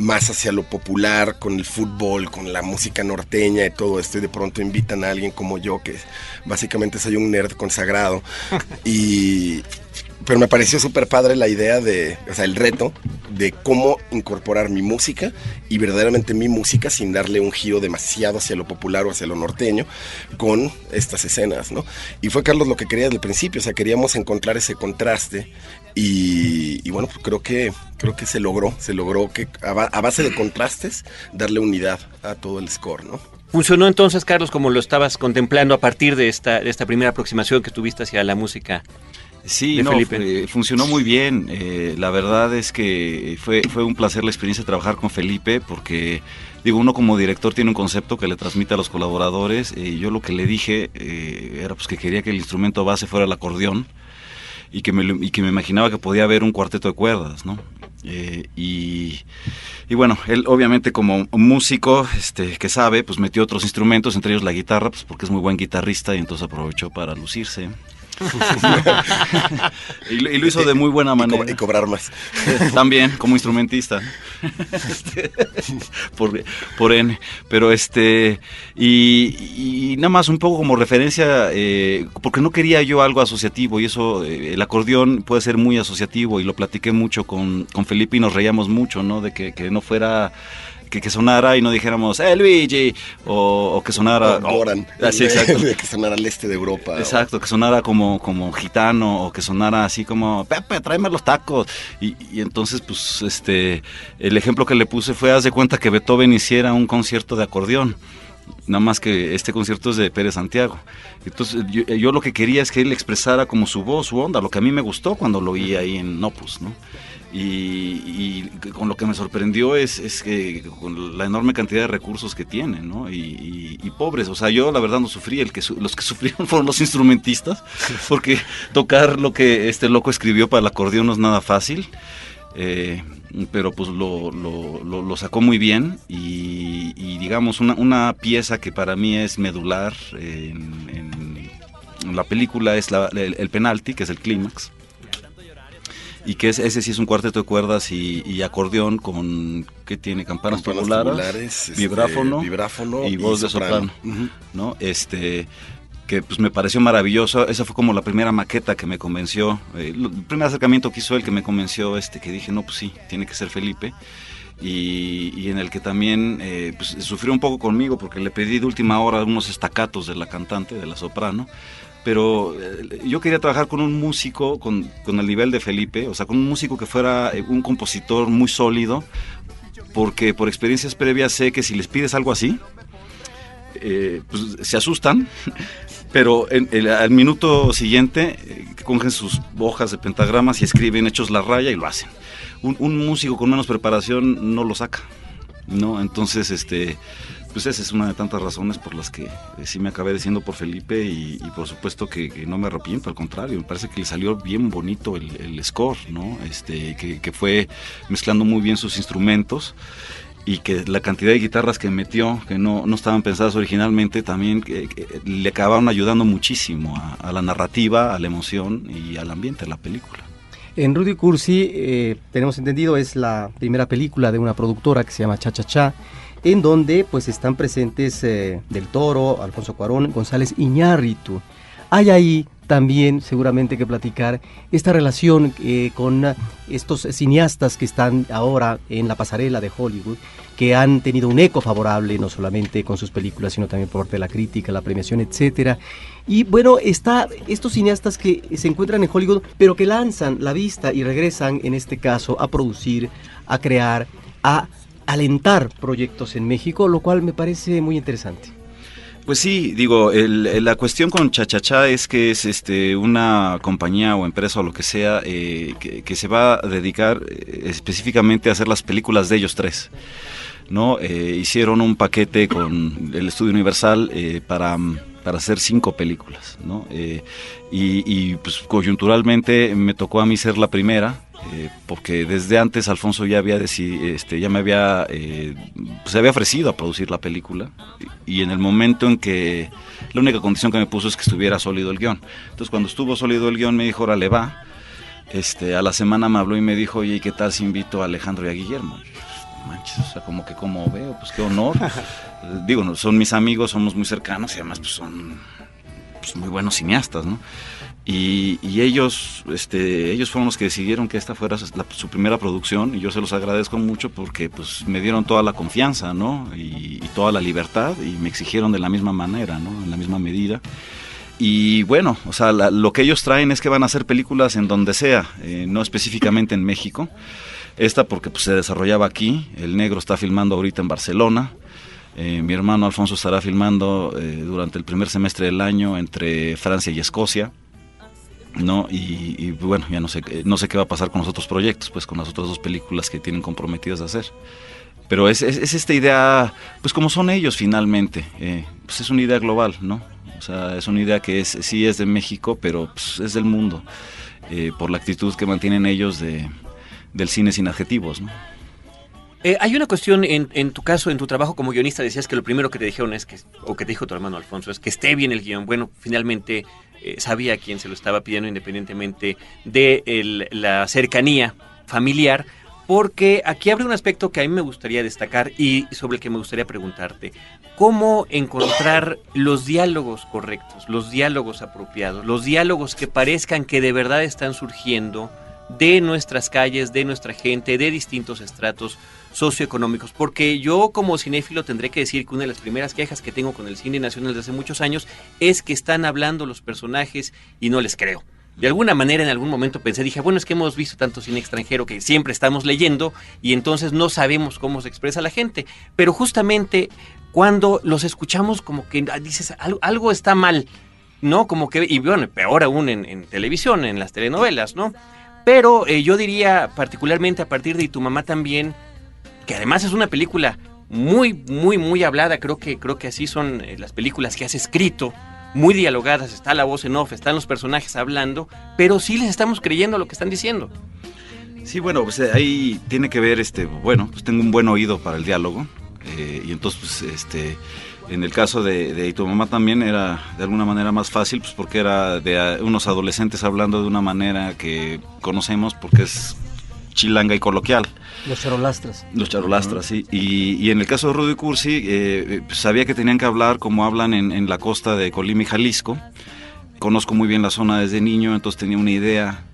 [SPEAKER 10] más hacia lo popular, con el fútbol, con la música norteña y todo esto, y de pronto invitan a alguien como yo, que básicamente soy un nerd consagrado, <laughs> y, pero me pareció súper padre la idea de, o sea, el reto de cómo incorporar mi música y verdaderamente mi música sin darle un giro demasiado hacia lo popular o hacia lo norteño con estas escenas, ¿no? Y fue Carlos lo que quería desde el principio, o sea, queríamos encontrar ese contraste y, bueno, pues creo que, creo que se logró, se logró que a, base de contrastes darle unidad a todo el score, ¿no?
[SPEAKER 2] ¿Funcionó entonces, Carlos, como lo estabas contemplando a partir de esta, de esta primera aproximación que tuviste hacia la música
[SPEAKER 8] Sí, no, funcionó muy bien. Eh, la verdad es que fue, fue un placer la experiencia de trabajar con Felipe porque, digo, uno como director tiene un concepto que le transmite a los colaboradores y yo lo que le dije eh, era pues que quería que el instrumento base fuera el acordeón y que me, y que me imaginaba que podía haber un cuarteto de cuerdas, ¿no? Eh, y, y, bueno, él obviamente como músico este, que sabe, pues metió otros instrumentos, entre ellos la guitarra, pues porque es muy buen guitarrista y entonces aprovechó para lucirse. <laughs> y, lo hizo de muy buena manera.
[SPEAKER 10] Y, cobrar más.
[SPEAKER 8] También, como instrumentista. Este, <laughs> por, por N. Pero este. Y, nada más un poco como referencia, eh, porque no quería yo algo asociativo y eso, eh, el acordeón puede ser muy asociativo y lo platiqué mucho con, con Felipe y nos reíamos mucho, ¿no? De que, que no fuera que, sonara y no dijéramos, ¡eh, Luigi! O, que sonara...
[SPEAKER 10] Goran.
[SPEAKER 8] Así, exacto. <laughs>
[SPEAKER 10] que sonara al este de Europa.
[SPEAKER 8] Exacto, que sonara como, como gitano o que sonara así como, Pepe, tráeme los tacos. Y, y, entonces, pues, este, el ejemplo que le puse fue, haz de cuenta que Beethoven hiciera un concierto de acordeón nada más que este concierto es de Pérez Santiago. Entonces yo, yo, lo que quería es que él expresara como su voz, su onda, lo que a mí me gustó cuando lo oí ahí en Opus, ¿no? Y, con lo que me sorprendió es, que con la enorme cantidad de recursos que tienen, ¿no? Y, pobres, o sea, yo la verdad no sufrí, el que los que <laughs> sufrieron fueron los instrumentistas, porque tocar lo que este loco escribió para el acordeón no es nada fácil. Eh, pero pues lo, lo, sacó muy bien y, digamos una, pieza que para mí es medular en, la película es el, el, penalti, que es el clímax y que es, ese sí es un cuarteto de cuerdas y, acordeón con que tiene campanas, tubulares,
[SPEAKER 10] este, vibráfono, vibráfono,
[SPEAKER 8] y voz de soprano, ¿no? Este que pues me pareció maravilloso, esa fue como la primera maqueta que me convenció, eh, el primer acercamiento que hizo él que me convenció, este que dije, no, pues sí, tiene que ser Felipe. Y, en el que también eh, pues, sufrió un poco conmigo porque le pedí de última hora unos estacatos de la cantante, de la soprano, pero eh, yo quería trabajar con un músico con, el nivel de Felipe, o sea, con un músico que fuera eh, un compositor muy sólido, porque por experiencias previas sé que si les pides algo así, eh, pues se asustan, <laughs> pero al minuto siguiente cogen sus hojas de pentagramas y escriben hechos la raya y lo hacen. Un, un músico con menos preparación no lo saca, ¿no? Entonces, este pues esa es una de tantas razones por las que eh, sí me acabé diciendo por Felipe y, por supuesto que, no me arrepiento, al contrario, me parece que le salió bien bonito el, score, ¿no? Este, que, fue mezclando muy bien sus instrumentos y que la cantidad de guitarras que metió, que no, no estaban pensadas originalmente, también le acabaron ayudando muchísimo a, la narrativa, a la emoción y al ambiente de la película.
[SPEAKER 3] En Rudy Cursi, eh, tenemos entendido, es la primera película de una productora que se llama Cha Cha Cha en donde pues están presentes eh, Del Toro, Alfonso Cuarón, González Iñárritu. Hay ahí también seguramente que platicar esta relación eh, con estos cineastas que están ahora en la pasarela de Hollywood, que han tenido un eco favorable no solamente con sus películas, sino también por parte de la crítica, la premiación, etcétera. Y bueno, está estos cineastas que se encuentran en Hollywood, pero que lanzan la vista y regresan, en este caso, a producir, a crear, a alentar proyectos en México, lo cual me parece muy interesante.
[SPEAKER 8] Pues sí, digo, la cuestión con Chachachá es que es este una compañía o empresa o lo que sea eh, que, se va a dedicar eh, específicamente a hacer las películas de ellos tres. ¿no? Eh, hicieron un paquete con el Estudio Universal para, para hacer cinco películas. ¿no? y, pues coyunturalmente me tocó a mí ser la primera eh, porque desde antes Alfonso ya había este, ya me había eh, se había ofrecido a producir la película y, en el momento en que la única condición que me puso es que estuviera sólido el guion. Entonces cuando estuvo sólido el guion me dijo órale va este a la semana me habló y me dijo oye qué tal si invito a Alejandro y a Guillermo manches o sea como que como veo pues qué honor. <laughs> Digo son mis amigos somos muy cercanos y además pues son pues, muy buenos cineastas no y, ellos, este, ellos fueron los que decidieron que esta fuera su primera producción y yo se los agradezco mucho porque pues me dieron toda la confianza, ¿no? Y, toda la libertad y me exigieron de la misma manera, ¿no? En la misma medida. Y bueno, o sea, lo que ellos traen es que van a hacer películas en donde sea, eh, no específicamente en México. Esta porque pues, se desarrollaba aquí, el negro está filmando ahorita en Barcelona, eh, mi hermano Alfonso estará filmando eh, durante el primer semestre del año entre Francia y Escocia. ¿No? Y, bueno, ya no sé, no sé qué va a pasar con los otros proyectos, pues con las otras dos películas que tienen comprometidas a hacer. Pero es, es, esta idea, pues como son ellos finalmente, eh, pues es una idea global, ¿no? O sea, es una idea que es, sí es de México, pero pues es del mundo, eh, por la actitud que mantienen ellos de, del cine sin adjetivos.
[SPEAKER 2] Eh, hay una cuestión en, en, tu caso, en tu trabajo como guionista, decías que lo primero que te dijeron es que, o que te dijo tu hermano Alfonso, es que esté bien el guion. Bueno, finalmente eh, sabía quién se lo estaba pidiendo independientemente de la cercanía familiar, porque aquí abre un aspecto que a mí me gustaría destacar y sobre el que me gustaría preguntarte. ¿Cómo encontrar los diálogos correctos, los diálogos apropiados, los diálogos que parezcan que de verdad están surgiendo de nuestras calles, de nuestra gente, de distintos estratos socioeconómicos, porque yo como cinéfilo tendré que decir que una de las primeras quejas que tengo con el cine nacional desde hace muchos años es que están hablando los personajes y no les creo. De alguna manera en algún momento pensé, dije, bueno, es que hemos visto tanto cine extranjero que siempre estamos leyendo y entonces no sabemos cómo se expresa la gente, pero justamente cuando los escuchamos como que ah, dices, algo, está mal, ¿no? Como que, y bueno, peor aún en, televisión, en las telenovelas, ¿no? Pero eh, yo diría, particularmente a partir de tu mamá también, que además es una película muy, muy, muy hablada. Creo que, creo que así son eh, las películas que has escrito, muy dialogadas. Está la voz en off, están los personajes hablando, pero sí les estamos creyendo lo que están diciendo.
[SPEAKER 8] Sí, bueno, pues eh, ahí tiene que ver, este, bueno, pues tengo un buen oído para el diálogo. Y entonces, pues, este, en el caso de, de, tu mamá también era de alguna manera más fácil, pues porque era de unos adolescentes hablando de una manera que conocemos porque es chilanga y coloquial.
[SPEAKER 3] Los charolastras.
[SPEAKER 8] Los charolastras, sí. Y, en el caso de Rudy Cursi, eh, eh, sabía que tenían que hablar como hablan en, la costa de Colima y Jalisco. Conozco muy bien la zona desde niño, entonces tenía una idea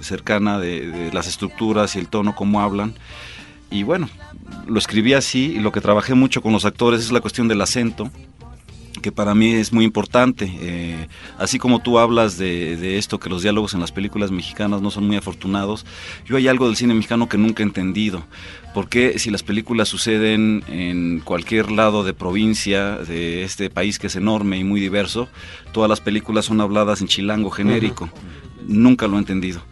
[SPEAKER 8] cercana de, de las estructuras y el tono, cómo hablan. Y bueno, lo escribí así y lo que trabajé mucho con los actores es la cuestión del acento que para mí es muy importante. Eh, así como tú hablas de, esto, que los diálogos en las películas mexicanas no son muy afortunados, yo hay algo del cine mexicano que nunca he entendido. Porque si las películas suceden en cualquier lado de provincia de este país que es enorme y muy diverso, todas las películas son habladas en chilango genérico? Nunca lo he entendido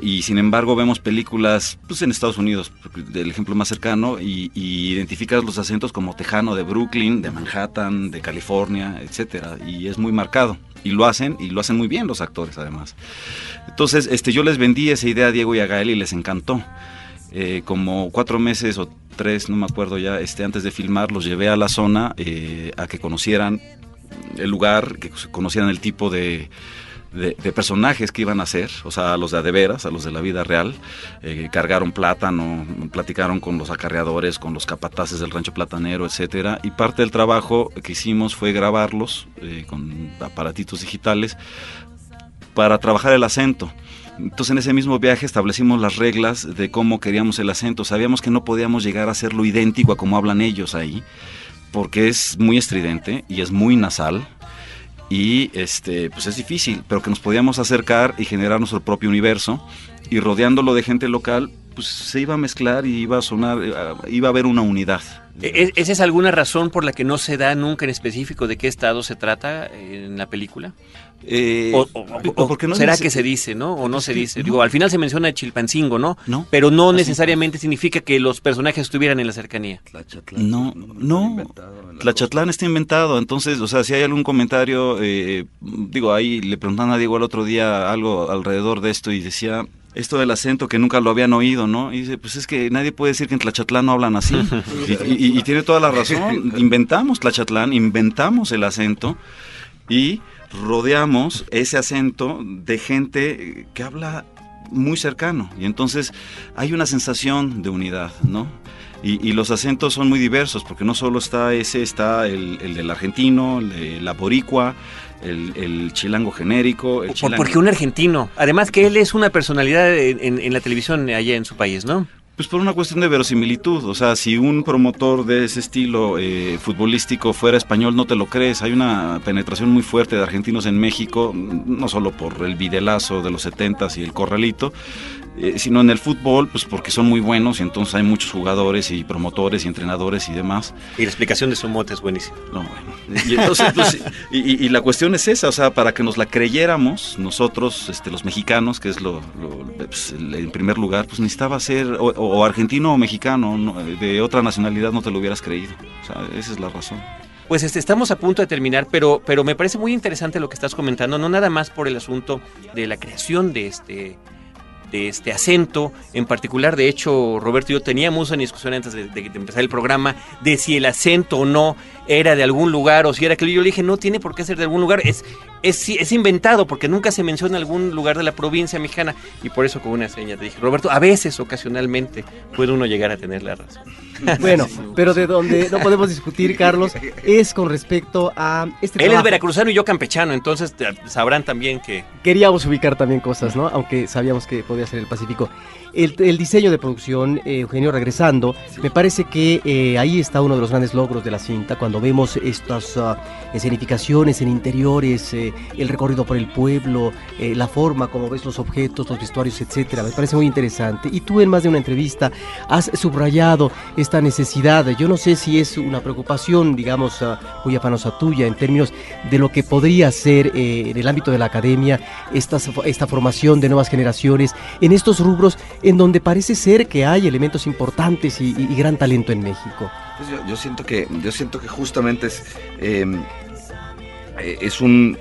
[SPEAKER 8] y sin embargo vemos películas pues en Estados Unidos, el ejemplo más cercano, y, identificas los acentos como tejano de Brooklyn, de Manhattan, de California, etcétera, y es muy marcado. Y lo hacen, y lo hacen muy bien los actores además. Entonces, este, yo les vendí esa idea a Diego y a Gael y les encantó. Eh, como cuatro meses o tres, no me acuerdo ya, este, antes de filmar, los llevé a la zona eh, a que conocieran el lugar, que conocieran el tipo de, de, personajes que iban a ser, o sea, a los de adeveras, a los de la vida real. Eh, cargaron plátano, platicaron con los acarreadores, con los capataces del rancho platanero, etcétera. Y parte del trabajo que hicimos fue grabarlos eh, con aparatitos digitales para trabajar el acento. Entonces en ese mismo viaje establecimos las reglas de cómo queríamos el acento. Sabíamos que no podíamos llegar a hacerlo idéntico a como hablan ellos ahí, porque es muy estridente y es muy nasal y este pues es difícil, pero que nos podíamos acercar y generar nuestro propio universo y rodeándolo de gente local pues se iba a mezclar y iba a sonar, eh, iba a haber una unidad.
[SPEAKER 2] ¿E-, ¿Esa es alguna razón por la que no se da nunca en específico de qué estado se trata en la película? Eh, o, porque no será que se dice, ¿no? O no se dice. Digo, al final se menciona Chilpancingo, ¿no?
[SPEAKER 8] No.
[SPEAKER 2] Pero no necesariamente significa que los personajes estuvieran en la cercanía.
[SPEAKER 8] No, no. Tlachatlán está inventado. Entonces, o sea, si hay algún comentario, eh, digo, ahí le preguntaron a Diego el otro día algo alrededor de esto y decía, esto del acento que nunca lo habían oído, ¿no? Y dice, pues es que nadie puede decir que en Tlachatlán no hablan así. <laughs> y, y, tiene toda la razón. <laughs> Inventamos Tlachatlán, inventamos el acento y rodeamos ese acento de gente que habla muy cercano y entonces hay una sensación de unidad, ¿no? Y, los acentos son muy diversos porque no solo está ese, está el, del argentino, el de la boricua, el, chilango genérico. El
[SPEAKER 2] Porque un argentino, además que él es una personalidad en, en la televisión allá en su país, ¿no?
[SPEAKER 8] Pues por una cuestión de verosimilitud, o sea, si un promotor de ese estilo eh, futbolístico fuera español, no te lo crees. Hay una penetración muy fuerte de argentinos en México, no solo por el videlazo de los setentas y el corralito, eh, sino en el fútbol, pues porque son muy buenos y entonces hay muchos jugadores y promotores y entrenadores y demás.
[SPEAKER 2] Y la explicación de su mote es buenísima.
[SPEAKER 8] No, bueno. Y, entonces, pues, y, la cuestión es esa, o sea, para que nos la creyéramos nosotros, este, los mexicanos, que es lo, pues, en primer lugar, pues necesitaba ser o, argentino o mexicano, de otra nacionalidad no te lo hubieras creído. O sea, esa es la razón.
[SPEAKER 2] Pues este, estamos a punto de terminar, pero, pero me parece muy interesante lo que estás comentando, no nada más por el asunto de la creación de este de este acento en particular. De hecho, Roberto y yo teníamos una discusión antes de, empezar el programa de si el acento o no era de algún lugar o si era que yo le dije, no tiene por qué ser de algún lugar, es, es, es inventado porque nunca se menciona algún lugar de la provincia mexicana y por eso con una seña te dije, Roberto, a veces, ocasionalmente, puede uno llegar a tener la razón. <laughs>
[SPEAKER 3] Bueno, pero de donde no podemos discutir, Carlos, es con respecto a
[SPEAKER 2] este Él es veracruzano y yo campechano, entonces sabrán también que...
[SPEAKER 3] Queríamos ubicar también cosas, ¿no? Aunque sabíamos que podía ser el Pacífico. El, diseño de producción, eh, Eugenio, regresando, me parece que eh, ahí está uno de los grandes logros de la cinta, cuando vemos estas uh, escenificaciones en interiores, eh, el recorrido por el pueblo, la forma como ves los objetos, los vestuarios, etcétera. Me parece muy interesante. Y tú en más de una entrevista has subrayado esta necesidad, yo no sé si es una preocupación, digamos, uh, muy afanosa tuya en términos de lo que podría ser en el ámbito de la academia esta, esta formación de nuevas generaciones en estos rubros en donde parece ser que hay elementos importantes y, gran talento en México.
[SPEAKER 9] Pues yo, siento que, yo siento que justamente es, em, eh, es un...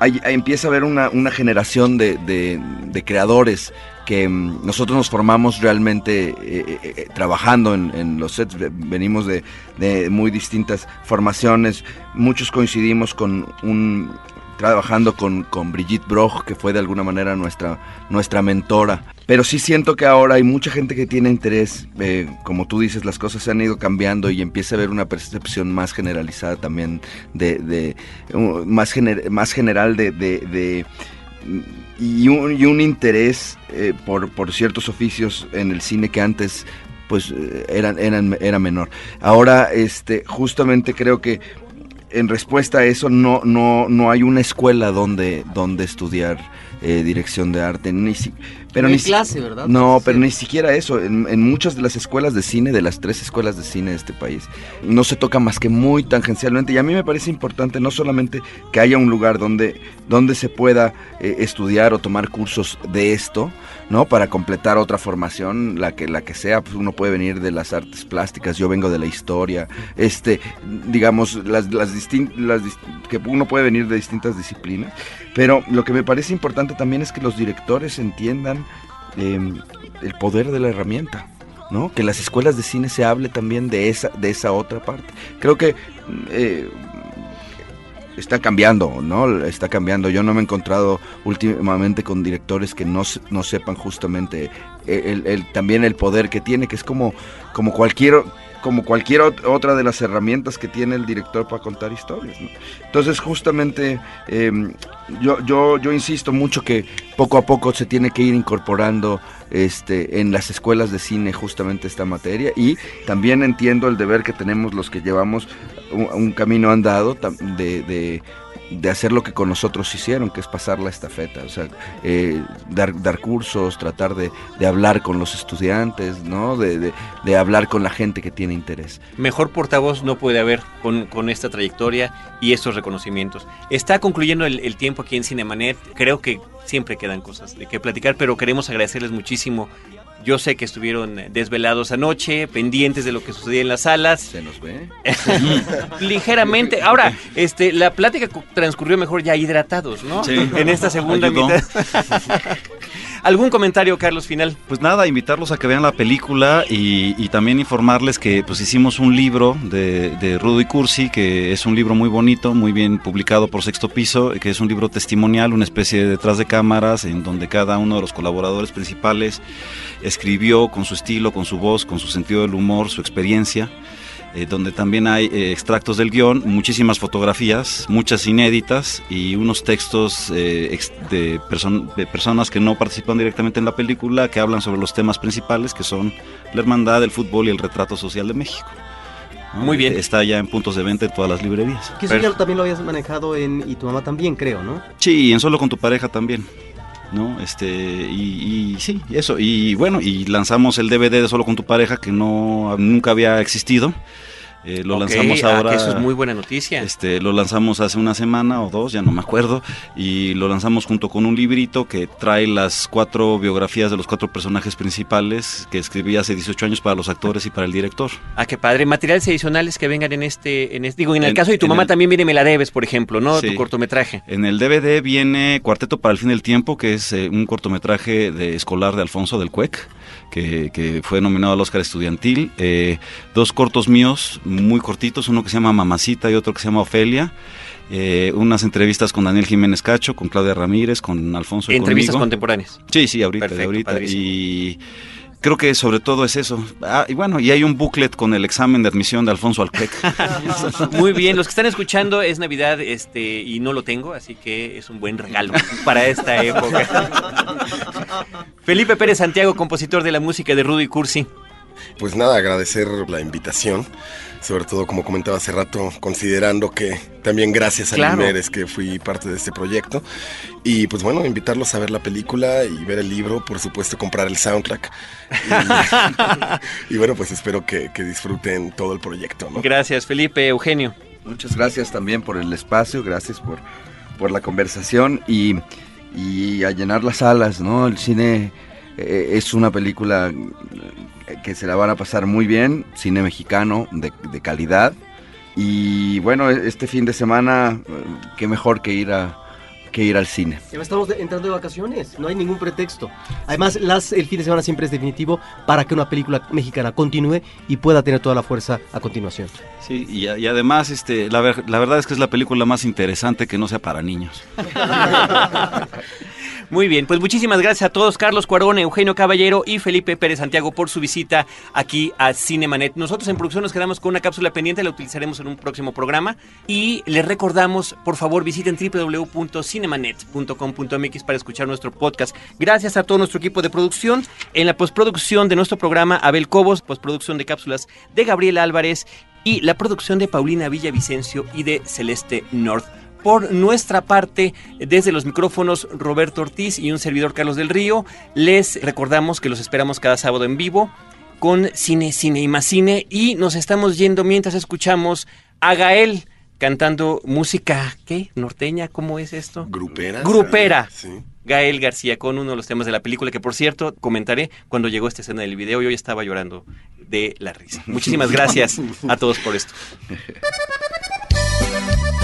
[SPEAKER 9] empieza a haber una, generación de, creadores que em, nosotros nos formamos realmente eh, eh, trabajando en, los sets, venimos de, de, muy distintas formaciones, muchos coincidimos con un, trabajando con, con Brigitte Broch, que fue de alguna manera nuestra, nuestra mentora. Pero sí siento que ahora hay mucha gente que tiene interés, eh, como tú dices, las cosas se han ido cambiando y empieza a haber una percepción más generalizada también, de, de más, más general de, de, y, un, y, un, interés eh, por, por ciertos oficios en el cine que antes pues eh, eran, eran, era menor. Ahora, este, justamente creo que en respuesta a eso no, no, no hay una escuela donde, donde estudiar eh, dirección de arte. Ni pero
[SPEAKER 3] ni clase, ¿verdad?
[SPEAKER 9] No, pero ni siquiera eso. En, muchas de las escuelas de cine, de las tres escuelas de cine de este país, no se toca más que muy tangencialmente. Y a mí me parece importante no solamente que haya un lugar donde, donde se pueda eh, estudiar o tomar cursos de esto, ¿no? Para completar otra formación, la que, la que sea, pues uno puede venir de las artes plásticas, yo vengo de la historia, este, digamos, las, las, las que uno puede venir de distintas disciplinas. Pero lo que me parece importante también es que los directores entiendan em, el poder de la herramienta. ¿no? Que las escuelas de cine se hable también de esa, de esa otra parte. Creo que eh, está cambiando, ¿no? Está cambiando. Yo no me he encontrado últimamente con directores que no, no sepan justamente el, también el poder que tiene, que es como, como cualquier como cualquier otra de las herramientas que tiene el director para contar historias. Entonces, justamente, em, yo, yo, insisto mucho que poco a poco se tiene que ir incorporando este, en las escuelas de cine justamente esta materia y también entiendo el deber que tenemos los que llevamos un, camino andado de hacer lo que con nosotros hicieron, que es pasar la estafeta, o sea, eh, dar, dar cursos, tratar de, hablar con los estudiantes, ¿no? De, de, hablar con la gente que tiene interés.
[SPEAKER 2] Mejor portavoz no puede haber con, con esta trayectoria y estos reconocimientos. Está concluyendo el, el tiempo aquí en Cinemanet, creo que siempre quedan cosas de que platicar, pero queremos agradecerles muchísimo yo sé que estuvieron desvelados anoche, pendientes de lo que sucedía en las salas.
[SPEAKER 9] Se nos ve. <laughs>
[SPEAKER 2] Ligeramente. Ahora, este, la plática transcurrió mejor ya hidratados, ¿no?
[SPEAKER 8] Sí.
[SPEAKER 2] En esta segunda mitad. <laughs> ¿Algún comentario, Carlos, final?
[SPEAKER 8] Pues nada, invitarlos a que vean la película y, también informarles que pues hicimos un libro de, de, Rudo y Cursi, que es un libro muy bonito, muy bien publicado por Sexto Piso, que es un libro testimonial, una especie de detrás de cámaras, en donde cada uno de los colaboradores principales escribió con su estilo, con su voz, con su sentido del humor, su experiencia. Eh, donde también hay eh, extractos del guion, muchísimas fotografías, muchas inéditas y unos textos eh, de, de, personas que no participan directamente en la película, que hablan sobre los temas principales, que son la hermandad, el fútbol y el retrato social de México.
[SPEAKER 2] Muy bien.
[SPEAKER 8] Está ya en puntos de venta en todas las librerías.
[SPEAKER 3] Que eso ya también lo habías manejado en Y tu mamá también, creo, ¿no?
[SPEAKER 8] Sí, y en Solo con tu pareja también. ¿No? Este, y, sí, eso. Y bueno, y lanzamos el DVD de Solo con tu pareja que no nunca había existido. Eh, lo lanzamos ah, ahora.
[SPEAKER 2] eso es muy buena noticia.
[SPEAKER 8] Este, lo lanzamos hace una semana o dos, ya no me acuerdo, y lo lanzamos junto con un librito que trae las cuatro biografías de los cuatro personajes principales que escribí hace 18 años para los actores y para el director.
[SPEAKER 2] Ah, qué padre. Materiales adicionales que vengan en este, en este digo, en el caso de tu mamá también viene Me la debes, por ejemplo, ¿no? Tu cortometraje.
[SPEAKER 8] En el DVD viene Cuarteto para el fin del tiempo, que es eh, un cortometraje de escolar de Alfonso del Cuec que, fue nominado al Oscar Estudiantil. Eh, dos cortos míos, muy cortitos, uno que se llama Mamacita y otro que se llama Ofelia. Eh, unas entrevistas con Daniel Jiménez Cacho, con Claudia Ramírez, con Alfonso.
[SPEAKER 2] Y ¿Entrevistas contemporáneas?
[SPEAKER 8] Sí, sí, ahorita, ahorita. Y creo que sobre todo es eso. Ah, y bueno, y hay un booklet con el examen de admisión de Alfonso Alpec. <laughs>
[SPEAKER 2] Muy bien, los que están escuchando es Navidad este y no lo tengo, así que es un buen regalo para esta época. <laughs> Felipe Pérez Santiago, compositor de la música de Rudy Cursi.
[SPEAKER 10] Pues nada, agradecer la invitación sobre todo como comentaba hace rato, considerando que también gracias a claro. es que fui parte de este proyecto. Y pues bueno, invitarlos a ver la película y ver el libro, por supuesto comprar el soundtrack. <laughs> <laughs> Y, bueno, pues espero que, disfruten todo el proyecto.
[SPEAKER 2] Gracias, Felipe, Eugenio.
[SPEAKER 9] Muchas gracias también por el espacio, gracias por, por la conversación y, y a llenar las salas, ¿no? El cine eh, es una película que se la van a pasar muy bien, cine mexicano de, calidad. Y bueno, este fin de semana, qué mejor que ir a, que ir al cine.
[SPEAKER 3] Estamos entrando de vacaciones, no hay ningún pretexto. Además, las, el fin de semana siempre es definitivo para que una película mexicana continúe y pueda tener toda la fuerza a continuación.
[SPEAKER 8] Sí, y, además, este, la, la verdad es que es la película más interesante que no sea para niños. <laughs>
[SPEAKER 2] Muy bien, pues muchísimas gracias a todos, Carlos Cuarón, Eugenio Caballero y Felipe Pérez Santiago por su visita aquí a Cinemanet. Nosotros en producción nos quedamos con una cápsula pendiente, la utilizaremos en un próximo programa y les recordamos, por favor, visiten www.cinemanet.com.mx para escuchar nuestro podcast. Gracias a todo nuestro equipo de producción, en la postproducción de nuestro programa Abel Cobos, postproducción de cápsulas de Gabriel Álvarez y la producción de Paulina Villavicencio y de Celeste North. Por nuestra parte, desde los micrófonos Roberto Ortiz y un servidor Carlos del Río, les recordamos que los esperamos cada sábado en vivo con Cine, Cine y más Cine y nos estamos yendo mientras escuchamos a Gael cantando música, ¿qué? ¿Norteña? ¿Cómo es esto?
[SPEAKER 10] Grupera.
[SPEAKER 2] Grupera. Sí. Gael García con uno de los temas de la película que por cierto comentaré cuando llegó esta escena del video y hoy estaba llorando de la risa. Muchísimas <laughs> gracias a todos por esto. <laughs>